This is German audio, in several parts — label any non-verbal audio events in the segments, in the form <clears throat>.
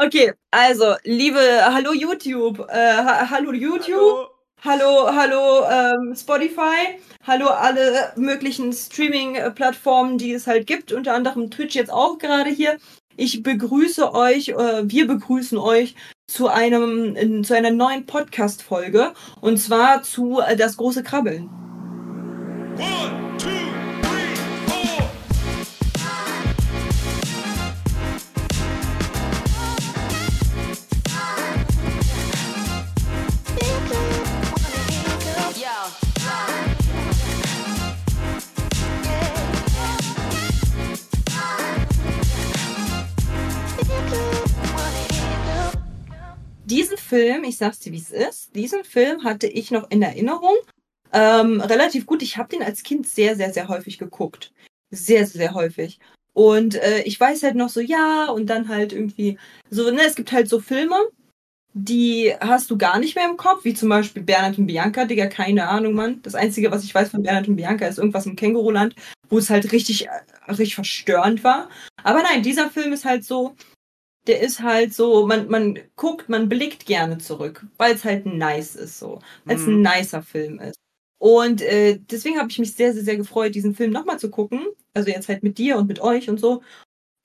Okay, also, liebe, hallo YouTube, äh, ha hallo YouTube, hallo, hallo, ähm, Spotify, hallo alle möglichen Streaming-Plattformen, die es halt gibt, unter anderem Twitch jetzt auch gerade hier. Ich begrüße euch, äh, wir begrüßen euch zu einem, in, zu einer neuen Podcast-Folge und zwar zu äh, Das große Krabbeln. One, two, diesen Film, ich sag's dir, wie es ist, diesen Film hatte ich noch in Erinnerung. Ähm, relativ gut. Ich habe den als Kind sehr, sehr, sehr häufig geguckt. Sehr, sehr, häufig. Und äh, ich weiß halt noch so, ja, und dann halt irgendwie so, ne, es gibt halt so Filme, die hast du gar nicht mehr im Kopf, wie zum Beispiel Bernhard und Bianca, Digga, keine Ahnung, Mann. Das Einzige, was ich weiß von Bernhard und Bianca, ist irgendwas im Känguruland, wo es halt richtig, äh, richtig verstörend war. Aber nein, dieser Film ist halt so, der ist halt so, man, man guckt, man blickt gerne zurück, weil es halt nice ist so, weil es mhm. ein nicer Film ist. Und äh, deswegen habe ich mich sehr, sehr, sehr gefreut, diesen Film nochmal zu gucken. Also jetzt halt mit dir und mit euch und so.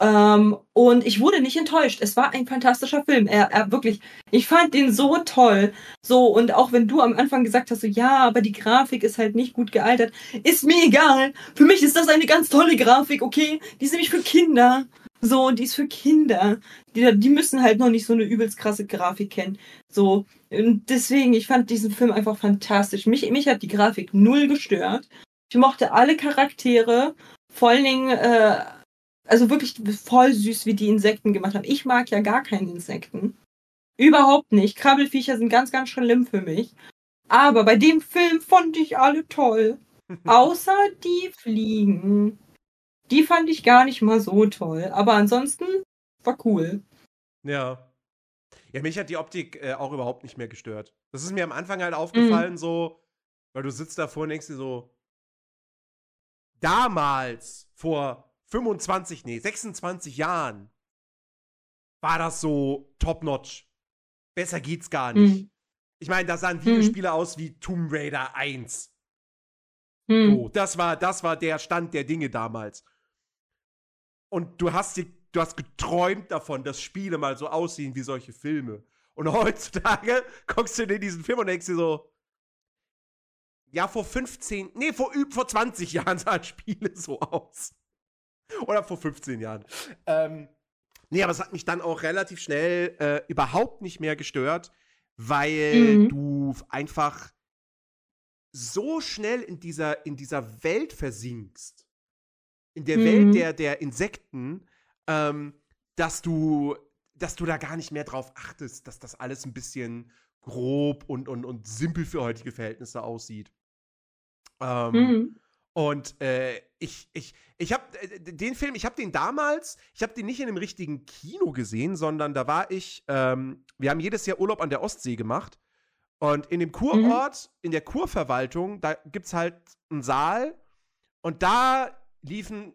Ähm, und ich wurde nicht enttäuscht. Es war ein fantastischer Film. Er, er wirklich, ich fand den so toll. So, und auch wenn du am Anfang gesagt hast, so, ja, aber die Grafik ist halt nicht gut gealtert, ist mir egal. Für mich ist das eine ganz tolle Grafik, okay? Die ist nämlich für Kinder. So, die ist für Kinder. Die, die müssen halt noch nicht so eine übelst krasse Grafik kennen. So, und deswegen, ich fand diesen Film einfach fantastisch. Mich, mich hat die Grafik null gestört. Ich mochte alle Charaktere. Vor allen Dingen, äh, also wirklich voll süß, wie die Insekten gemacht haben. Ich mag ja gar keine Insekten. Überhaupt nicht. Krabbelfiecher sind ganz, ganz schlimm für mich. Aber bei dem Film fand ich alle toll. <laughs> Außer die Fliegen. Die fand ich gar nicht mal so toll. Aber ansonsten war cool. Ja. Ja, mich hat die Optik äh, auch überhaupt nicht mehr gestört. Das ist mir am Anfang halt aufgefallen, mhm. so, weil du sitzt davor und denkst dir so, damals, vor 25, nee, 26 Jahren, war das so top-notch. Besser geht's gar nicht. Mhm. Ich meine, da sahen Videospiele mhm. aus wie Tomb Raider 1. Mhm. So, das war, das war der Stand der Dinge damals und du hast dir, du hast geträumt davon, dass Spiele mal so aussehen wie solche Filme. Und <laughs> heutzutage guckst du dir diesen Film und denkst dir so, ja, vor 15, nee, vor, vor 20 Jahren <laughs> sahen Spiele so aus. Oder vor 15 Jahren. Ähm, nee, aber es hat mich dann auch relativ schnell äh, überhaupt nicht mehr gestört, weil mhm. du einfach so schnell in dieser, in dieser Welt versinkst in der mhm. Welt der, der Insekten, ähm, dass du, dass du da gar nicht mehr drauf achtest, dass das alles ein bisschen grob und, und, und simpel für heutige Verhältnisse aussieht. Ähm, mhm. Und äh, ich, ich, ich habe äh, den Film, ich habe den damals, ich habe den nicht in einem richtigen Kino gesehen, sondern da war ich, ähm, wir haben jedes Jahr Urlaub an der Ostsee gemacht. Und in dem mhm. Kurort, mhm. in der Kurverwaltung, da gibt es halt einen Saal. Und da liefen,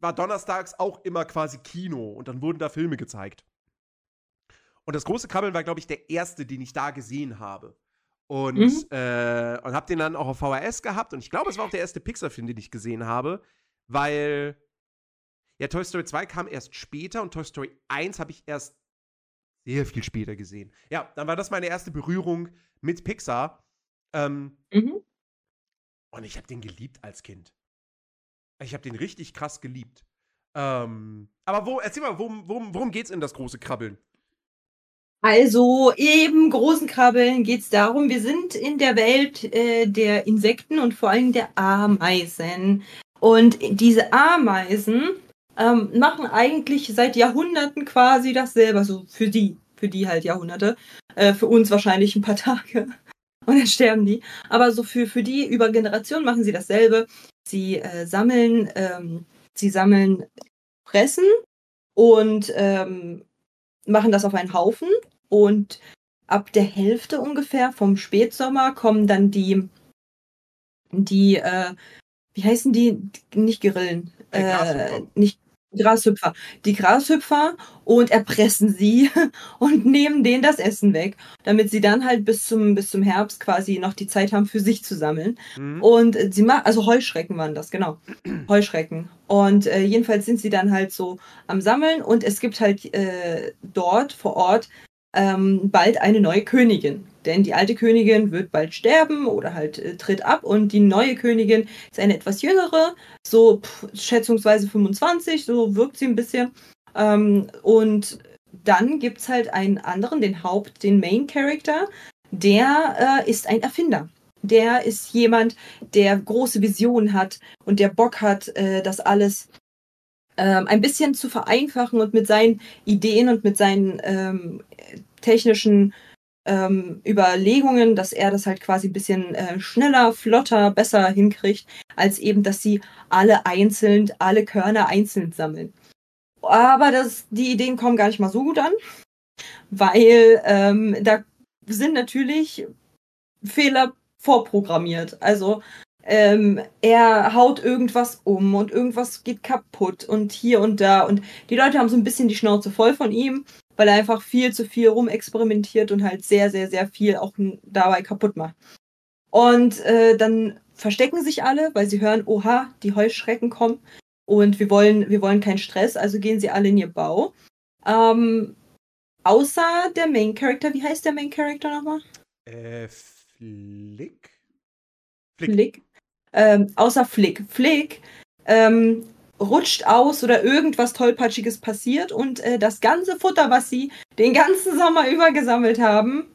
war donnerstags auch immer quasi Kino und dann wurden da Filme gezeigt. Und das große Krabbeln war, glaube ich, der erste, den ich da gesehen habe. Und, mhm. äh, und habe den dann auch auf VHS gehabt. Und ich glaube, es war auch der erste Pixar-Film, den ich gesehen habe, weil ja, Toy Story 2 kam erst später und Toy Story 1 habe ich erst sehr viel später gesehen. Ja, dann war das meine erste Berührung mit Pixar. Ähm, mhm. Und ich habe den geliebt als Kind. Ich habe den richtig krass geliebt. Ähm, aber wo, erzähl mal, worum, worum, worum geht's in das große Krabbeln? Also eben großen Krabbeln geht es darum, wir sind in der Welt äh, der Insekten und vor allem der Ameisen. Und diese Ameisen ähm, machen eigentlich seit Jahrhunderten quasi dasselbe, also für die, für die halt Jahrhunderte, äh, für uns wahrscheinlich ein paar Tage. <laughs> Und dann sterben die. Aber so für, für die über Generationen machen sie dasselbe. Sie äh, sammeln, ähm, sie sammeln Pressen und ähm, machen das auf einen Haufen. Und ab der Hälfte ungefähr vom Spätsommer kommen dann die, die, äh, wie heißen die? Nicht Grillen. Äh, nicht Grashüpfer. Die Grashüpfer und erpressen sie <laughs> und nehmen denen das Essen weg, damit sie dann halt bis zum, bis zum Herbst quasi noch die Zeit haben, für sich zu sammeln. Mhm. Und sie machen, also Heuschrecken waren das, genau. <clears throat> Heuschrecken. Und äh, jedenfalls sind sie dann halt so am Sammeln und es gibt halt äh, dort vor Ort ähm, bald eine neue Königin. Denn die alte Königin wird bald sterben oder halt äh, tritt ab und die neue Königin ist eine etwas jüngere, so pff, schätzungsweise 25, so wirkt sie ein bisschen. Ähm, und dann gibt es halt einen anderen, den Haupt, den Main Character, der äh, ist ein Erfinder. Der ist jemand, der große Visionen hat und der Bock hat, äh, das alles ähm, ein bisschen zu vereinfachen und mit seinen Ideen und mit seinen ähm, technischen ähm, Überlegungen, dass er das halt quasi ein bisschen äh, schneller, flotter, besser hinkriegt, als eben, dass sie alle einzeln, alle Körner einzeln sammeln. Aber das, die Ideen kommen gar nicht mal so gut an, weil ähm, da sind natürlich Fehler vorprogrammiert. Also ähm, er haut irgendwas um und irgendwas geht kaputt und hier und da. Und die Leute haben so ein bisschen die Schnauze voll von ihm, weil er einfach viel zu viel rumexperimentiert und halt sehr, sehr, sehr viel auch dabei kaputt macht. Und äh, dann verstecken sich alle, weil sie hören, oha, die Heuschrecken kommen und wir wollen, wir wollen keinen Stress, also gehen sie alle in ihr Bau. Ähm, außer der Main Character, wie heißt der Main Character nochmal? Äh, Flick? Flick. Flick. Ähm, außer Flick. Flick ähm, rutscht aus oder irgendwas Tollpatschiges passiert und äh, das ganze Futter, was sie den ganzen Sommer über gesammelt haben,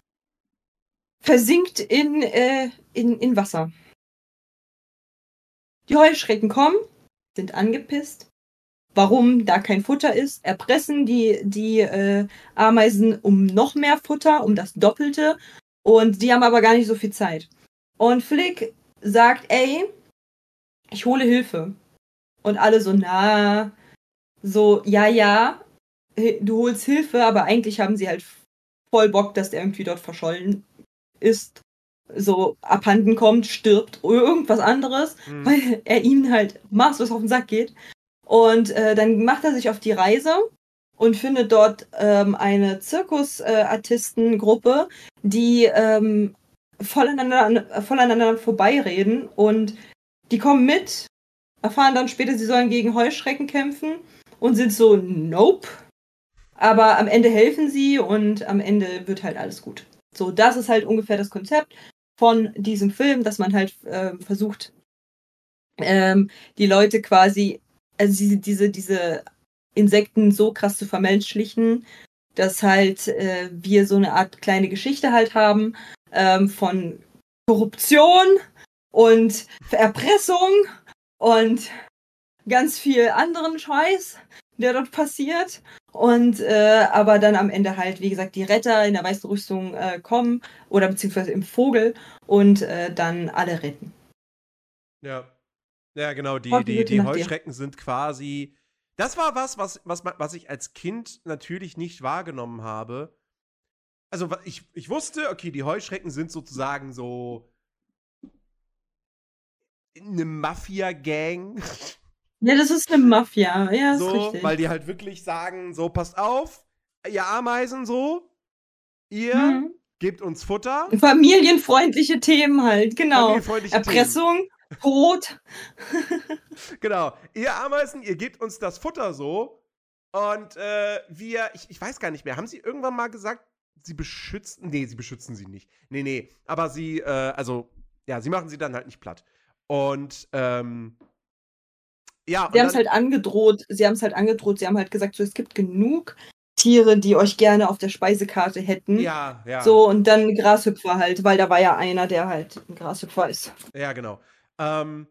versinkt in, äh, in, in Wasser. Die Heuschrecken kommen, sind angepisst. Warum da kein Futter ist, erpressen die, die äh, Ameisen um noch mehr Futter, um das Doppelte. Und die haben aber gar nicht so viel Zeit. Und Flick sagt, ey, ich hole Hilfe. Und alle so, na, so, ja, ja, du holst Hilfe, aber eigentlich haben sie halt voll Bock, dass der irgendwie dort verschollen ist, so abhanden kommt, stirbt, oder irgendwas anderes, mhm. weil er ihm halt maßlos auf den Sack geht. Und äh, dann macht er sich auf die Reise und findet dort ähm, eine Zirkusartistengruppe, äh, die ähm, voneinander, voneinander vorbeireden und die kommen mit, erfahren dann später, sie sollen gegen Heuschrecken kämpfen und sind so, nope. Aber am Ende helfen sie und am Ende wird halt alles gut. So, das ist halt ungefähr das Konzept von diesem Film, dass man halt äh, versucht, ähm, die Leute quasi, also diese, diese, diese Insekten so krass zu vermenschlichen, dass halt äh, wir so eine Art kleine Geschichte halt haben ähm, von Korruption und Erpressung und ganz viel anderen Scheiß, der dort passiert. Und äh, aber dann am Ende halt, wie gesagt, die Retter in der weißen Rüstung äh, kommen oder beziehungsweise im Vogel und äh, dann alle retten. Ja. Ja, genau, die, die, die Heuschrecken sind quasi. Das war was, was, was, was ich als Kind natürlich nicht wahrgenommen habe also ich, ich wusste, okay, die Heuschrecken sind sozusagen so eine Mafia-Gang. Ja, das ist eine Mafia, ja, so, ist richtig. Weil die halt wirklich sagen, so, passt auf, ihr Ameisen so, ihr mhm. gebt uns Futter. Familienfreundliche Themen halt, genau. Erpressung, Themen. Brot. <laughs> genau, ihr Ameisen, ihr gebt uns das Futter so. Und äh, wir, ich, ich weiß gar nicht mehr, haben sie irgendwann mal gesagt, sie beschützen. Nee, sie beschützen sie nicht. Nee, nee. Aber sie, äh, also, ja, sie machen sie dann halt nicht platt. Und, ähm, ja. Sie haben es halt angedroht, sie haben es halt angedroht, sie haben halt gesagt, so, es gibt genug Tiere, die euch gerne auf der Speisekarte hätten. Ja, ja. So, und dann Grashüpfer halt, weil da war ja einer, der halt ein Grashüpfer ist. Ja, genau. Ähm,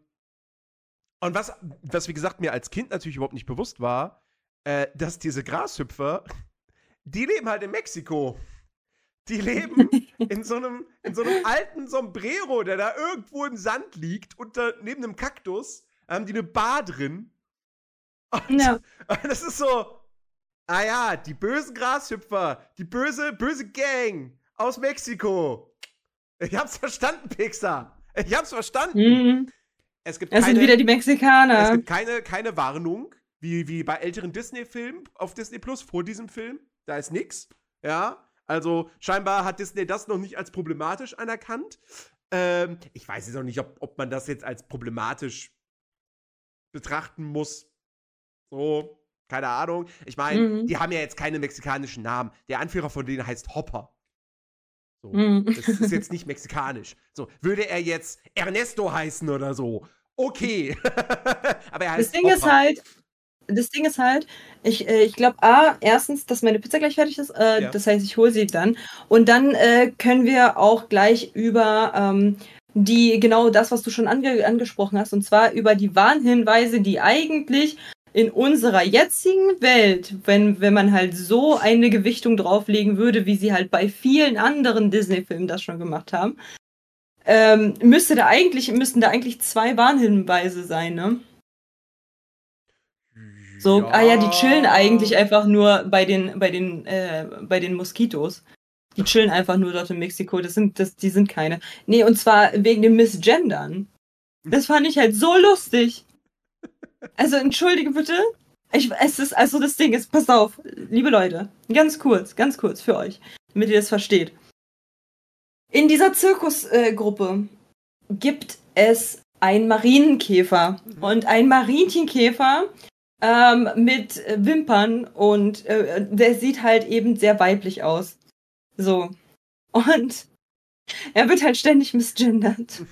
und was, was, wie gesagt, mir als Kind natürlich überhaupt nicht bewusst war, äh, dass diese Grashüpfer, <laughs> die leben halt in Mexiko. Die leben in so einem, in so einem alten Sombrero, der da irgendwo im Sand liegt, unter, neben einem Kaktus. Haben die eine Bar drin. Und, und <laughs> das ist so, ah ja, die bösen Grashüpfer, die böse, böse Gang aus Mexiko. Ich hab's verstanden, Pixar. Ich hab's verstanden. Mhm. Es gibt das keine, sind wieder die Mexikaner. Es gibt keine, keine Warnung, wie, wie bei älteren Disney-Filmen auf Disney Plus vor diesem Film. Da ist nix. Ja. Also scheinbar hat Disney das noch nicht als problematisch anerkannt. Ähm, ich weiß jetzt auch nicht, ob, ob man das jetzt als problematisch betrachten muss. So, keine Ahnung. Ich meine, mhm. die haben ja jetzt keine mexikanischen Namen. Der Anführer von denen heißt Hopper. So, mhm. Das ist jetzt nicht mexikanisch. So, würde er jetzt Ernesto heißen oder so, okay. <laughs> Aber er heißt Das Ding Hopper. ist halt, das Ding ist halt, ich, äh, ich glaube, A, erstens, dass meine Pizza gleich fertig ist. Äh, ja. Das heißt, ich hole sie dann. Und dann äh, können wir auch gleich über ähm, die, genau das, was du schon ange angesprochen hast, und zwar über die Warnhinweise, die eigentlich in unserer jetzigen Welt, wenn, wenn man halt so eine Gewichtung drauflegen würde, wie sie halt bei vielen anderen Disney-Filmen das schon gemacht haben, ähm, müsste da eigentlich, müssten da eigentlich zwei Warnhinweise sein, ne? So, ja. ah ja, die chillen eigentlich einfach nur bei den, bei den, äh, bei den Moskitos. Die chillen einfach nur dort in Mexiko. Das sind, das, die sind keine. Nee, und zwar wegen dem Missgendern. Das fand ich halt so lustig. Also, entschuldige bitte. Ich, es ist, also das Ding ist, passt auf, liebe Leute, ganz kurz, ganz kurz für euch, damit ihr das versteht. In dieser Zirkusgruppe äh, gibt es einen Marienkäfer. Und ein Marienkäfer ähm, mit Wimpern und äh, der sieht halt eben sehr weiblich aus. So. Und <laughs> er wird halt ständig misgendert.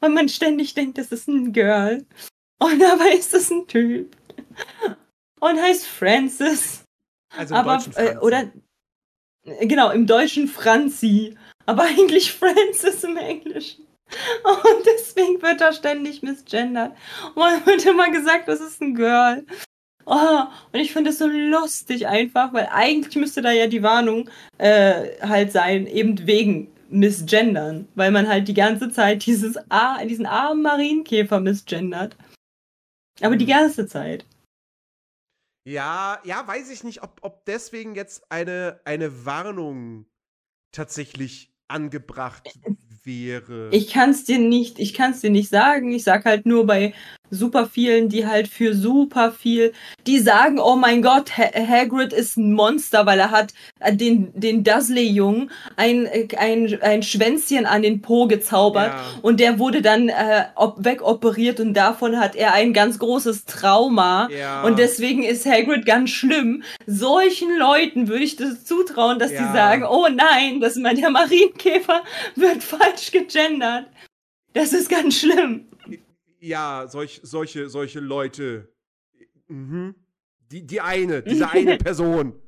Weil man ständig denkt, das ist ein Girl. Und dabei ist es ein Typ. Und heißt Francis. Also im aber. Äh, oder genau, im Deutschen Franzi. Aber eigentlich <laughs> Francis im Englischen. Und deswegen wird er ständig misgendert. Und man wird immer gesagt, das ist ein Girl. Oh, und ich finde es so lustig einfach, weil eigentlich müsste da ja die Warnung äh, halt sein, eben wegen Missgendern, weil man halt die ganze Zeit dieses A, diesen armen Marienkäfer missgendert. Aber die hm. ganze Zeit. Ja, ja, weiß ich nicht, ob, ob deswegen jetzt eine, eine Warnung tatsächlich angebracht wäre. Ich kann es dir nicht, ich kann es dir nicht sagen. Ich sag halt nur bei super vielen, die halt für super viel, die sagen, oh mein Gott, ha Hagrid ist ein Monster, weil er hat äh, den, den Dursley-Jungen ein, ein, ein Schwänzchen an den Po gezaubert ja. und der wurde dann äh, wegoperiert und davon hat er ein ganz großes Trauma ja. und deswegen ist Hagrid ganz schlimm. Solchen Leuten würde ich das zutrauen, dass ja. die sagen, oh nein, das ist der Marienkäfer <laughs> wird falsch gegendert. Das ist ganz schlimm ja, solch, solche, solche Leute. Mhm. Die, die eine, diese eine <laughs> Person.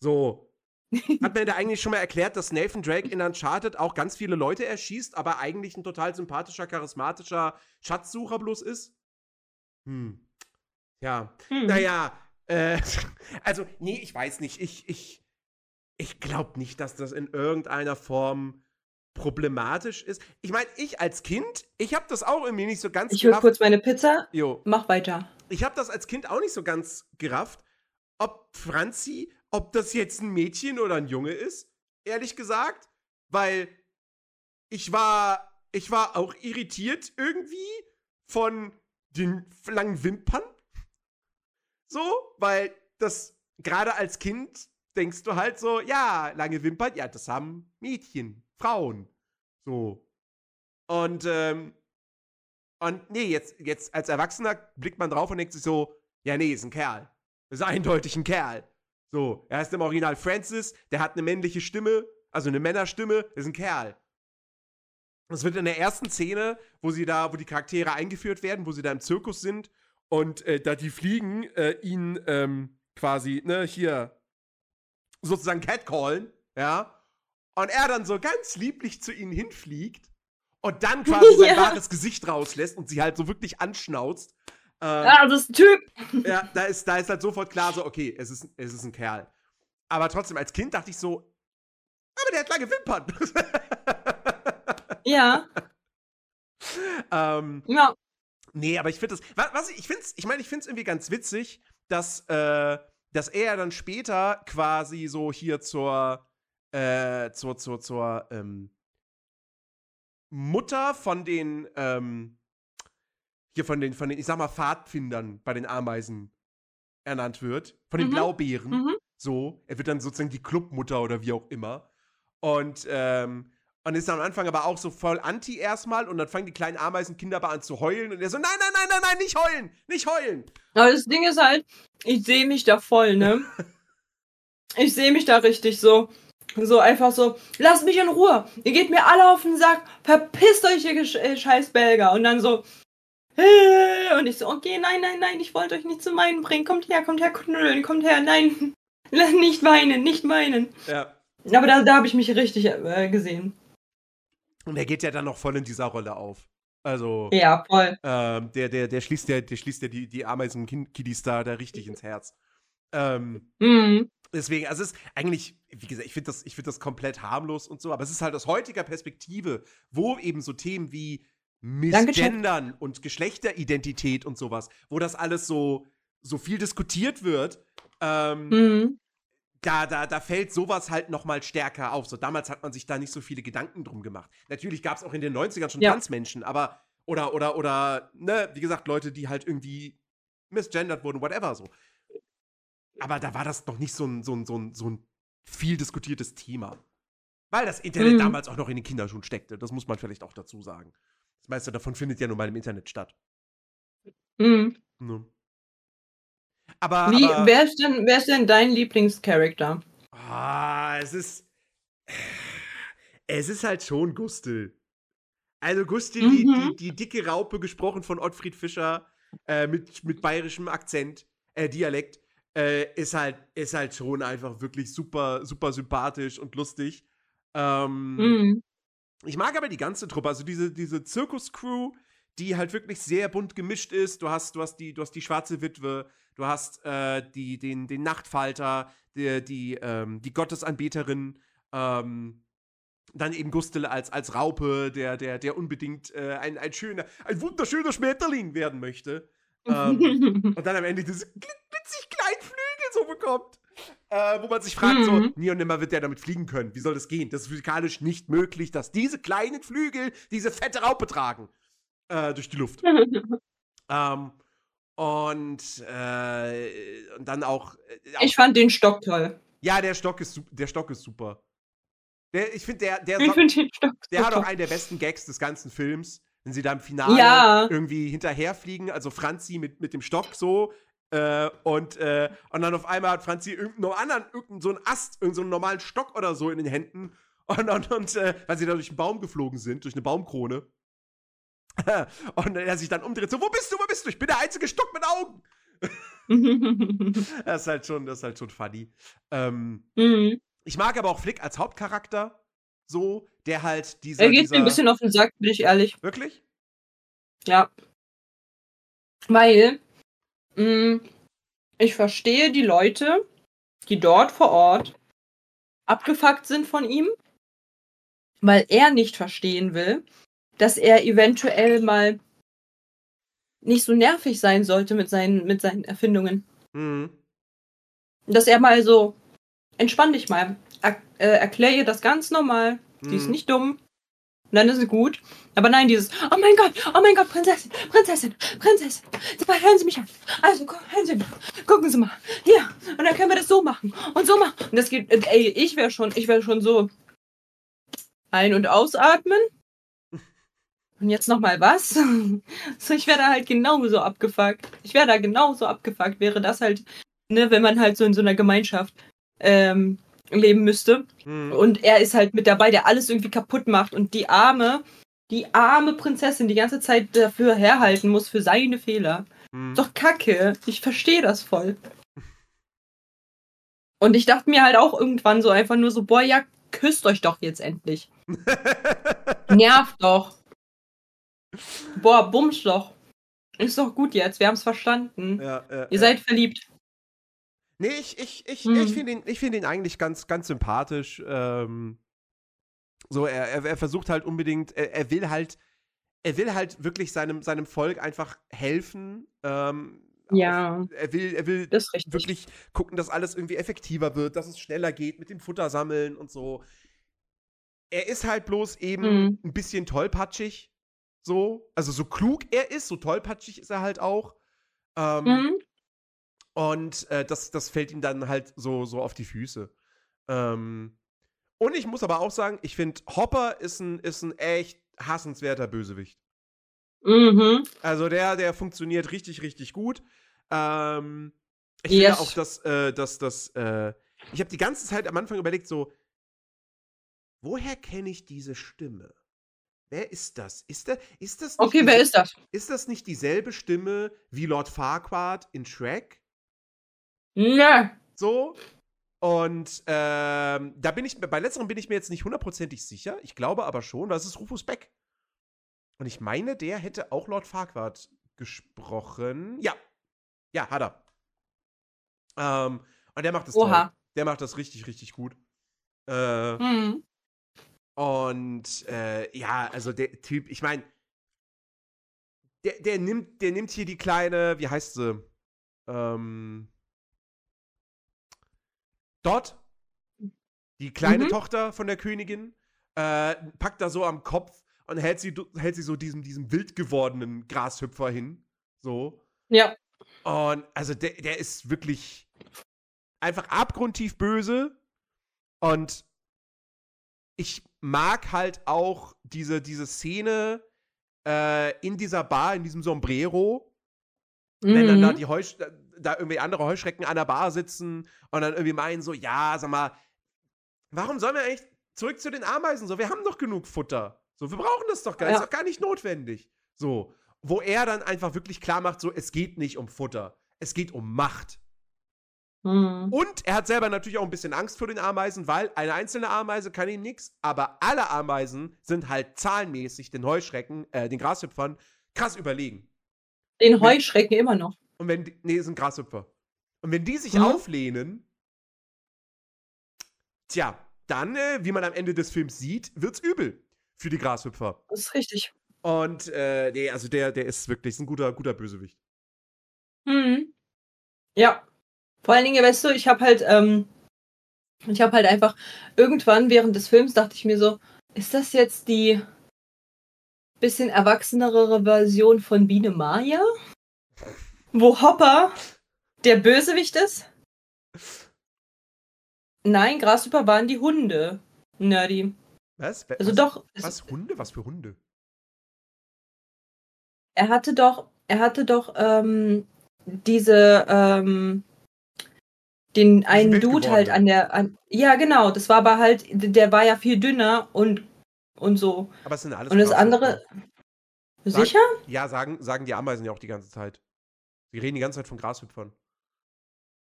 So. <laughs> Hat mir da eigentlich schon mal erklärt, dass Nathan Drake in Uncharted auch ganz viele Leute erschießt, aber eigentlich ein total sympathischer, charismatischer Schatzsucher bloß ist? Hm. Ja. Hm. Naja, äh, <laughs> also, nee, ich weiß nicht. Ich, ich, ich glaube nicht, dass das in irgendeiner Form problematisch ist. Ich meine, ich als Kind, ich habe das auch irgendwie nicht so ganz Ich hole kurz meine Pizza. Jo. Mach weiter. Ich habe das als Kind auch nicht so ganz gerafft, ob Franzi, ob das jetzt ein Mädchen oder ein Junge ist, ehrlich gesagt, weil ich war ich war auch irritiert irgendwie von den langen Wimpern. So, weil das gerade als Kind denkst du halt so, ja, lange Wimpern, ja, das haben Mädchen. Frauen. So. Und, ähm, und nee, jetzt, jetzt als Erwachsener blickt man drauf und denkt sich so, ja, nee, ist ein Kerl. ist eindeutig ein Kerl. So, er heißt im Original Francis, der hat eine männliche Stimme, also eine Männerstimme, ist ein Kerl. Das wird in der ersten Szene, wo sie da, wo die Charaktere eingeführt werden, wo sie da im Zirkus sind und äh, da die Fliegen äh, ihn ähm, quasi, ne, hier sozusagen catcallen, ja, und er dann so ganz lieblich zu ihnen hinfliegt und dann <laughs> quasi sein wahres Gesicht rauslässt und sie halt so wirklich anschnauzt. Ähm, ja, das ist ein Typ. <laughs> Ja, da ist, da ist halt sofort klar so, okay, es ist, es ist ein Kerl. Aber trotzdem, als Kind dachte ich so, aber der hat lange Wimpern. Ja. <laughs> ähm, ja. Nee, aber ich finde das, was, was ich finde ich meine, ich finde es irgendwie ganz witzig, dass, äh, dass er dann später quasi so hier zur, äh, zur, zur, zur ähm, Mutter von den, ähm, hier von den, von den, ich sag mal, Pfadfindern bei den Ameisen ernannt wird. Von den mhm. Blaubeeren. Mhm. So. Er wird dann sozusagen die Clubmutter oder wie auch immer. Und, ähm, und ist am Anfang aber auch so voll anti erstmal und dann fangen die kleinen Ameisenkinder aber an zu heulen und er so, nein, nein, nein, nein, nein, nicht heulen, nicht heulen. Aber das Ding ist halt, ich sehe mich da voll, ne? <laughs> ich sehe mich da richtig so. So einfach so, lasst mich in Ruhe. Ihr geht mir alle auf den Sack. Verpisst euch, ihr äh, scheiß Belger. Und dann so, äh, und ich so, okay, nein, nein, nein, ich wollte euch nicht zu meinen bringen. Kommt her, kommt her, knüllen, kommt her, nein. <laughs> Nicht weinen, nicht weinen. Ja. Aber da, da habe ich mich richtig äh, gesehen. Und er geht ja dann noch voll in dieser Rolle auf. Also. Ja, voll. Ähm, der, der, der schließt ja, der schließt ja die, die Ameisen-Kiddies da, da richtig ins Herz. Ähm, mhm. Deswegen, also es ist eigentlich, wie gesagt, ich finde das, find das komplett harmlos und so, aber es ist halt aus heutiger Perspektive, wo eben so Themen wie Missgendern und Geschlechteridentität und sowas, wo das alles so, so viel diskutiert wird, ähm, mhm. da, da, da fällt sowas halt noch mal stärker auf. So damals hat man sich da nicht so viele Gedanken drum gemacht. Natürlich gab es auch in den 90ern schon ja. Transmenschen, aber oder, oder, oder, ne, wie gesagt, Leute, die halt irgendwie misgendert wurden, whatever so. Aber da war das noch nicht so ein, so ein, so ein, so ein viel diskutiertes Thema. Weil das Internet mhm. damals auch noch in den Kinderschuhen steckte. Das muss man vielleicht auch dazu sagen. Das meiste davon findet ja nun mal im Internet statt. Mhm. Ne? Aber, Wie, aber, wer, ist denn, wer ist denn dein Lieblingscharakter? Ah, es ist. Es ist halt schon Gustel. Also Gustel, mhm. die, die, die, dicke Raupe, gesprochen von Ottfried Fischer, äh, mit, mit bayerischem Akzent, äh, Dialekt, äh, ist, halt, ist halt schon einfach wirklich super, super sympathisch und lustig. Ähm, mhm. Ich mag aber die ganze Truppe, also diese, diese Zirkus-Crew, die halt wirklich sehr bunt gemischt ist. Du hast, du hast, die, du hast die schwarze Witwe, du hast äh, die, den, den Nachtfalter, die, die, ähm, die Gottesanbeterin, ähm, dann eben Gustele als, als Raupe, der, der, der unbedingt äh, ein, ein schöner, ein wunderschöner Schmetterling werden möchte. ähm, <laughs> und dann am Ende dieses kleinen So bekommt. Äh, wo man sich fragt, mhm. so, nie und nimmer wird der damit fliegen können. Wie soll das gehen? Das ist physikalisch nicht möglich, dass diese kleinen Flügel diese fette Raupe tragen. Äh, durch die Luft. <laughs> ähm, und, äh, und dann auch, äh, auch, Ich fand den Stock toll. Ja, der Stock ist, der Stock ist super. Der, ich finde, der, der, ich find den Stock der hat auch einen der besten Gags des ganzen Films. Wenn sie da im Finale ja. irgendwie hinterherfliegen, also Franzi mit, mit dem Stock so, äh, und, äh, und dann auf einmal hat Franzi irgendeinen anderen, irgendeinen so einen Ast, irgendeinen so einen normalen Stock oder so in den Händen. Und, und, und äh, weil sie da durch einen Baum geflogen sind, durch eine Baumkrone. <laughs> und er sich dann umdreht, so, wo bist du, wo bist du? Ich bin der einzige Stock mit Augen. <laughs> <laughs> das ist halt schon, das ist halt schon funny. Ähm, mhm. Ich mag aber auch Flick als Hauptcharakter so, der halt dieser. Er geht mir ein bisschen auf den Sack, bin ich ehrlich. Wirklich? Ja. Weil ich verstehe die Leute, die dort vor Ort abgefuckt sind von ihm, weil er nicht verstehen will, dass er eventuell mal nicht so nervig sein sollte mit seinen, mit seinen Erfindungen. Mhm. Dass er mal so, entspann dich mal, er, äh, erklär ihr das ganz normal, mhm. sie ist nicht dumm, und dann ist es gut. Aber nein, dieses, oh mein Gott, oh mein Gott, Prinzessin, Prinzessin, Prinzessin. Hören Sie mich an. Also, hören Sie mal. Gucken Sie mal. Hier. Und dann können wir das so machen. Und so machen. Und das geht, ey, ich wäre schon, ich wäre schon so ein- und ausatmen. Und jetzt nochmal was? <laughs> so, ich wäre da halt genauso abgefuckt. Ich wäre da genauso abgefuckt, wäre das halt, ne, wenn man halt so in so einer Gemeinschaft ähm, leben müsste. Mhm. Und er ist halt mit dabei, der alles irgendwie kaputt macht. Und die arme, die arme Prinzessin die ganze Zeit dafür herhalten muss für seine Fehler. Mhm. Doch kacke. Ich verstehe das voll. Und ich dachte mir halt auch irgendwann so einfach nur so, boah, ja, küsst euch doch jetzt endlich. <laughs> Nervt doch. Boah, bums doch. Ist doch gut jetzt, wir haben es verstanden. Ja, ja, Ihr seid verliebt. Nee, ich, ich, ich, hm. ich finde ihn, find ihn eigentlich ganz, ganz sympathisch. Ähm, so, er, er, er, versucht halt unbedingt, er, er, will halt, er will halt wirklich seinem, seinem Volk einfach helfen. Ähm, ja. Auf, er will, er will wirklich gucken, dass alles irgendwie effektiver wird, dass es schneller geht mit dem Futtersammeln und so. Er ist halt bloß eben mhm. ein bisschen tollpatschig. So. Also so klug er ist, so tollpatschig ist er halt auch. Ähm, mhm. Und äh, das, das fällt ihm dann halt so, so auf die Füße. Ähm, und ich muss aber auch sagen, ich finde, Hopper ist ein, ist ein echt hassenswerter Bösewicht. Mhm. Also der, der funktioniert richtig, richtig gut. Ähm, ich Yes. finde auch, dass, äh, dass, dass äh, ich habe die ganze Zeit am Anfang überlegt, so, woher kenne ich diese Stimme? Wer ist das? Ist, der, ist das nicht Okay, wer ist das? ist das nicht dieselbe Stimme wie Lord Farquaad in Shrek? Ne. So. Und ähm, da bin ich, bei letzterem bin ich mir jetzt nicht hundertprozentig sicher. Ich glaube aber schon, das ist Rufus Beck. Und ich meine, der hätte auch Lord Farquaad gesprochen. Ja. Ja, hat er. Ähm, und der macht das Oha. toll. Der macht das richtig, richtig gut. Äh, Hm. und äh, ja, also der Typ, ich meine, der, der, nimmt, der nimmt hier die kleine, wie heißt sie? Ähm, Dot, die kleine Mhm. Tochter von der Königin, äh, packt da so am Kopf und hält sie, hält sie so diesem, diesem wild gewordenen Grashüpfer hin. So. Ja. Und also der, der ist wirklich einfach abgrundtief böse. Und ich mag halt auch diese, diese Szene äh, in dieser Bar, in diesem Sombrero, wenn dann da Mhm. die Heusch da irgendwie andere Heuschrecken an der Bar sitzen und dann irgendwie meinen so, ja, sag mal, warum sollen wir eigentlich zurück zu den Ameisen so? Wir haben doch genug Futter. So, wir brauchen das doch gar nicht, Ja. ist doch gar nicht notwendig. So, wo er dann einfach wirklich klar macht, so, es geht nicht um Futter, es geht um Macht. Mhm. Und er hat selber natürlich auch ein bisschen Angst vor den Ameisen, weil eine einzelne Ameise kann ihm nichts, aber alle Ameisen sind halt zahlenmäßig den Heuschrecken, äh, den Grashüpfern krass überlegen. Den Heuschrecken immer noch. Und wenn die, nee, sind Grashüpfer. Und wenn die sich Mhm. auflehnen, tja, dann, äh, wie man am Ende des Films sieht, wird's übel für die Grashüpfer. Das ist richtig. Und äh, nee, also der, der ist wirklich ist ein guter, guter Bösewicht. Mhm. Ja. Vor allen Dingen, weißt du, ich habe halt, ähm, ich habe halt einfach irgendwann während des Films dachte ich mir so, ist das jetzt die bisschen erwachsenere Version von Biene Maya? Wo Hopper der Bösewicht ist? Nein, Grashüpper waren die Hunde. Nerdy. Was? Also was, doch, Was? Hunde? Was für Hunde? er hatte doch, er hatte doch ähm, diese, ähm, den einen Dude halt gewordenen. an der, an, ja genau, das war aber halt, der war ja viel dünner und und so. Aber es sind alles Und das andere, Sag- sicher? Ja, sagen, sagen die Ameisen ja auch die ganze Zeit. Sie reden die ganze Zeit von Grashüpfern.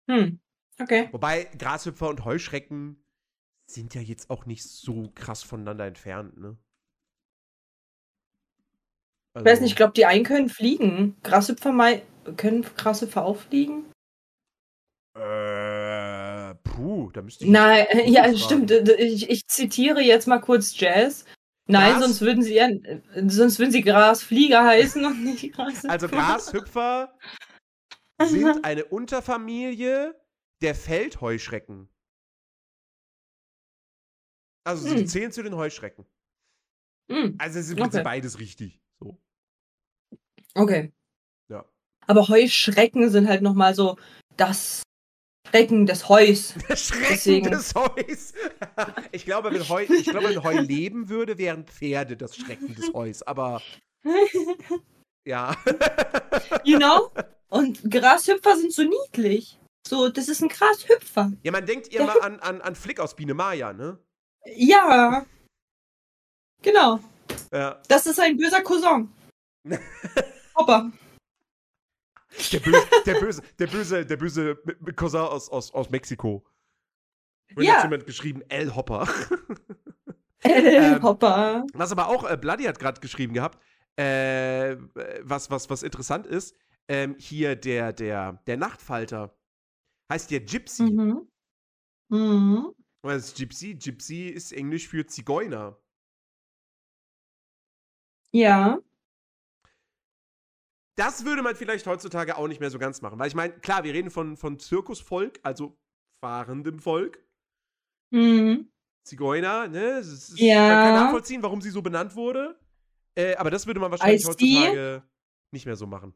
Hm, okay. Wobei Grashüpfer und Heuschrecken sind ja jetzt auch nicht so krass voneinander entfernt, ne? Ich weiß Also nicht, ich glaube, die einen können fliegen. Grashüpfer mal, können Grashüpfer auch fliegen? Äh, puh, da müsste ich. Nein, Google ja, fragen. stimmt. Ich, ich zitiere jetzt mal kurz Jazz. Nein, Gras- sonst würden sie ja, sonst würden sie Grasflieger <laughs> heißen und nicht Grashüpfer. Also Grashüpfer sind <laughs> eine Unterfamilie der Feldheuschrecken. Also sie Hm. zählen zu den Heuschrecken. Hm, Also es ist Okay. beides richtig. So. okay. Ja. Aber Heuschrecken sind halt nochmal so das Schrecken des Heus. <laughs> Der Schrecken Deswegen- des Heus. <laughs> Ich glaube, wenn Heu, ich glaube, wenn Heu leben würde, wären Pferde das Schrecken des Heus. Aber ja. you know? Und Grashüpfer sind so niedlich. So, das ist ein Grashüpfer. Ja, man denkt immer an, an, an Flick aus Biene Maya, ne? Ja. Genau. Ja. Das ist ein böser Cousin. <laughs> Hopper. Der böse, der böse, der böse, der böse Cousin aus, aus, aus Mexiko. Wird Ja. jetzt jemand geschrieben, El Hopper. <laughs> Äh, Ähm, Hopper. Was aber auch äh, Bloody hat gerade geschrieben gehabt, äh, was, was, was interessant ist, ähm, hier der, der, der Nachtfalter heißt ja Gypsy. Mhm. Mhm. Was ist Gypsy? Gypsy ist Englisch für Zigeuner. Ja. Das würde man vielleicht heutzutage auch nicht mehr so ganz machen. Weil ich meine, klar, wir reden von, von Zirkusvolk, also fahrendem Volk. Mhm. Zigeuner, ne? Ist, Ja. Man kann nachvollziehen, warum sie so benannt wurde. Äh, aber das würde man wahrscheinlich heutzutage nicht mehr so machen.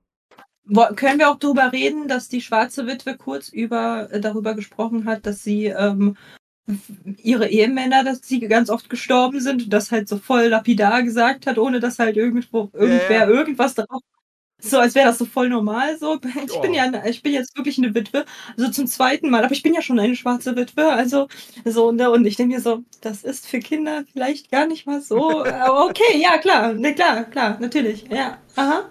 Können wir auch darüber reden, dass die schwarze Witwe kurz über äh, darüber gesprochen hat, dass sie ähm, ihre Ehemänner, dass sie ganz oft gestorben sind und das halt so voll lapidar gesagt hat, ohne dass halt irgendwo irgendwer ja, ja. irgendwas drauf so, als wäre das so voll normal. So, <laughs> ich oh. bin ja, ich bin jetzt wirklich eine Witwe, also zum zweiten Mal, aber ich bin ja schon eine schwarze Witwe, also so ne, und ich denke mir so, das ist für Kinder vielleicht gar nicht mal so. aber okay, ja klar, ne klar, klar, natürlich, ja, aha.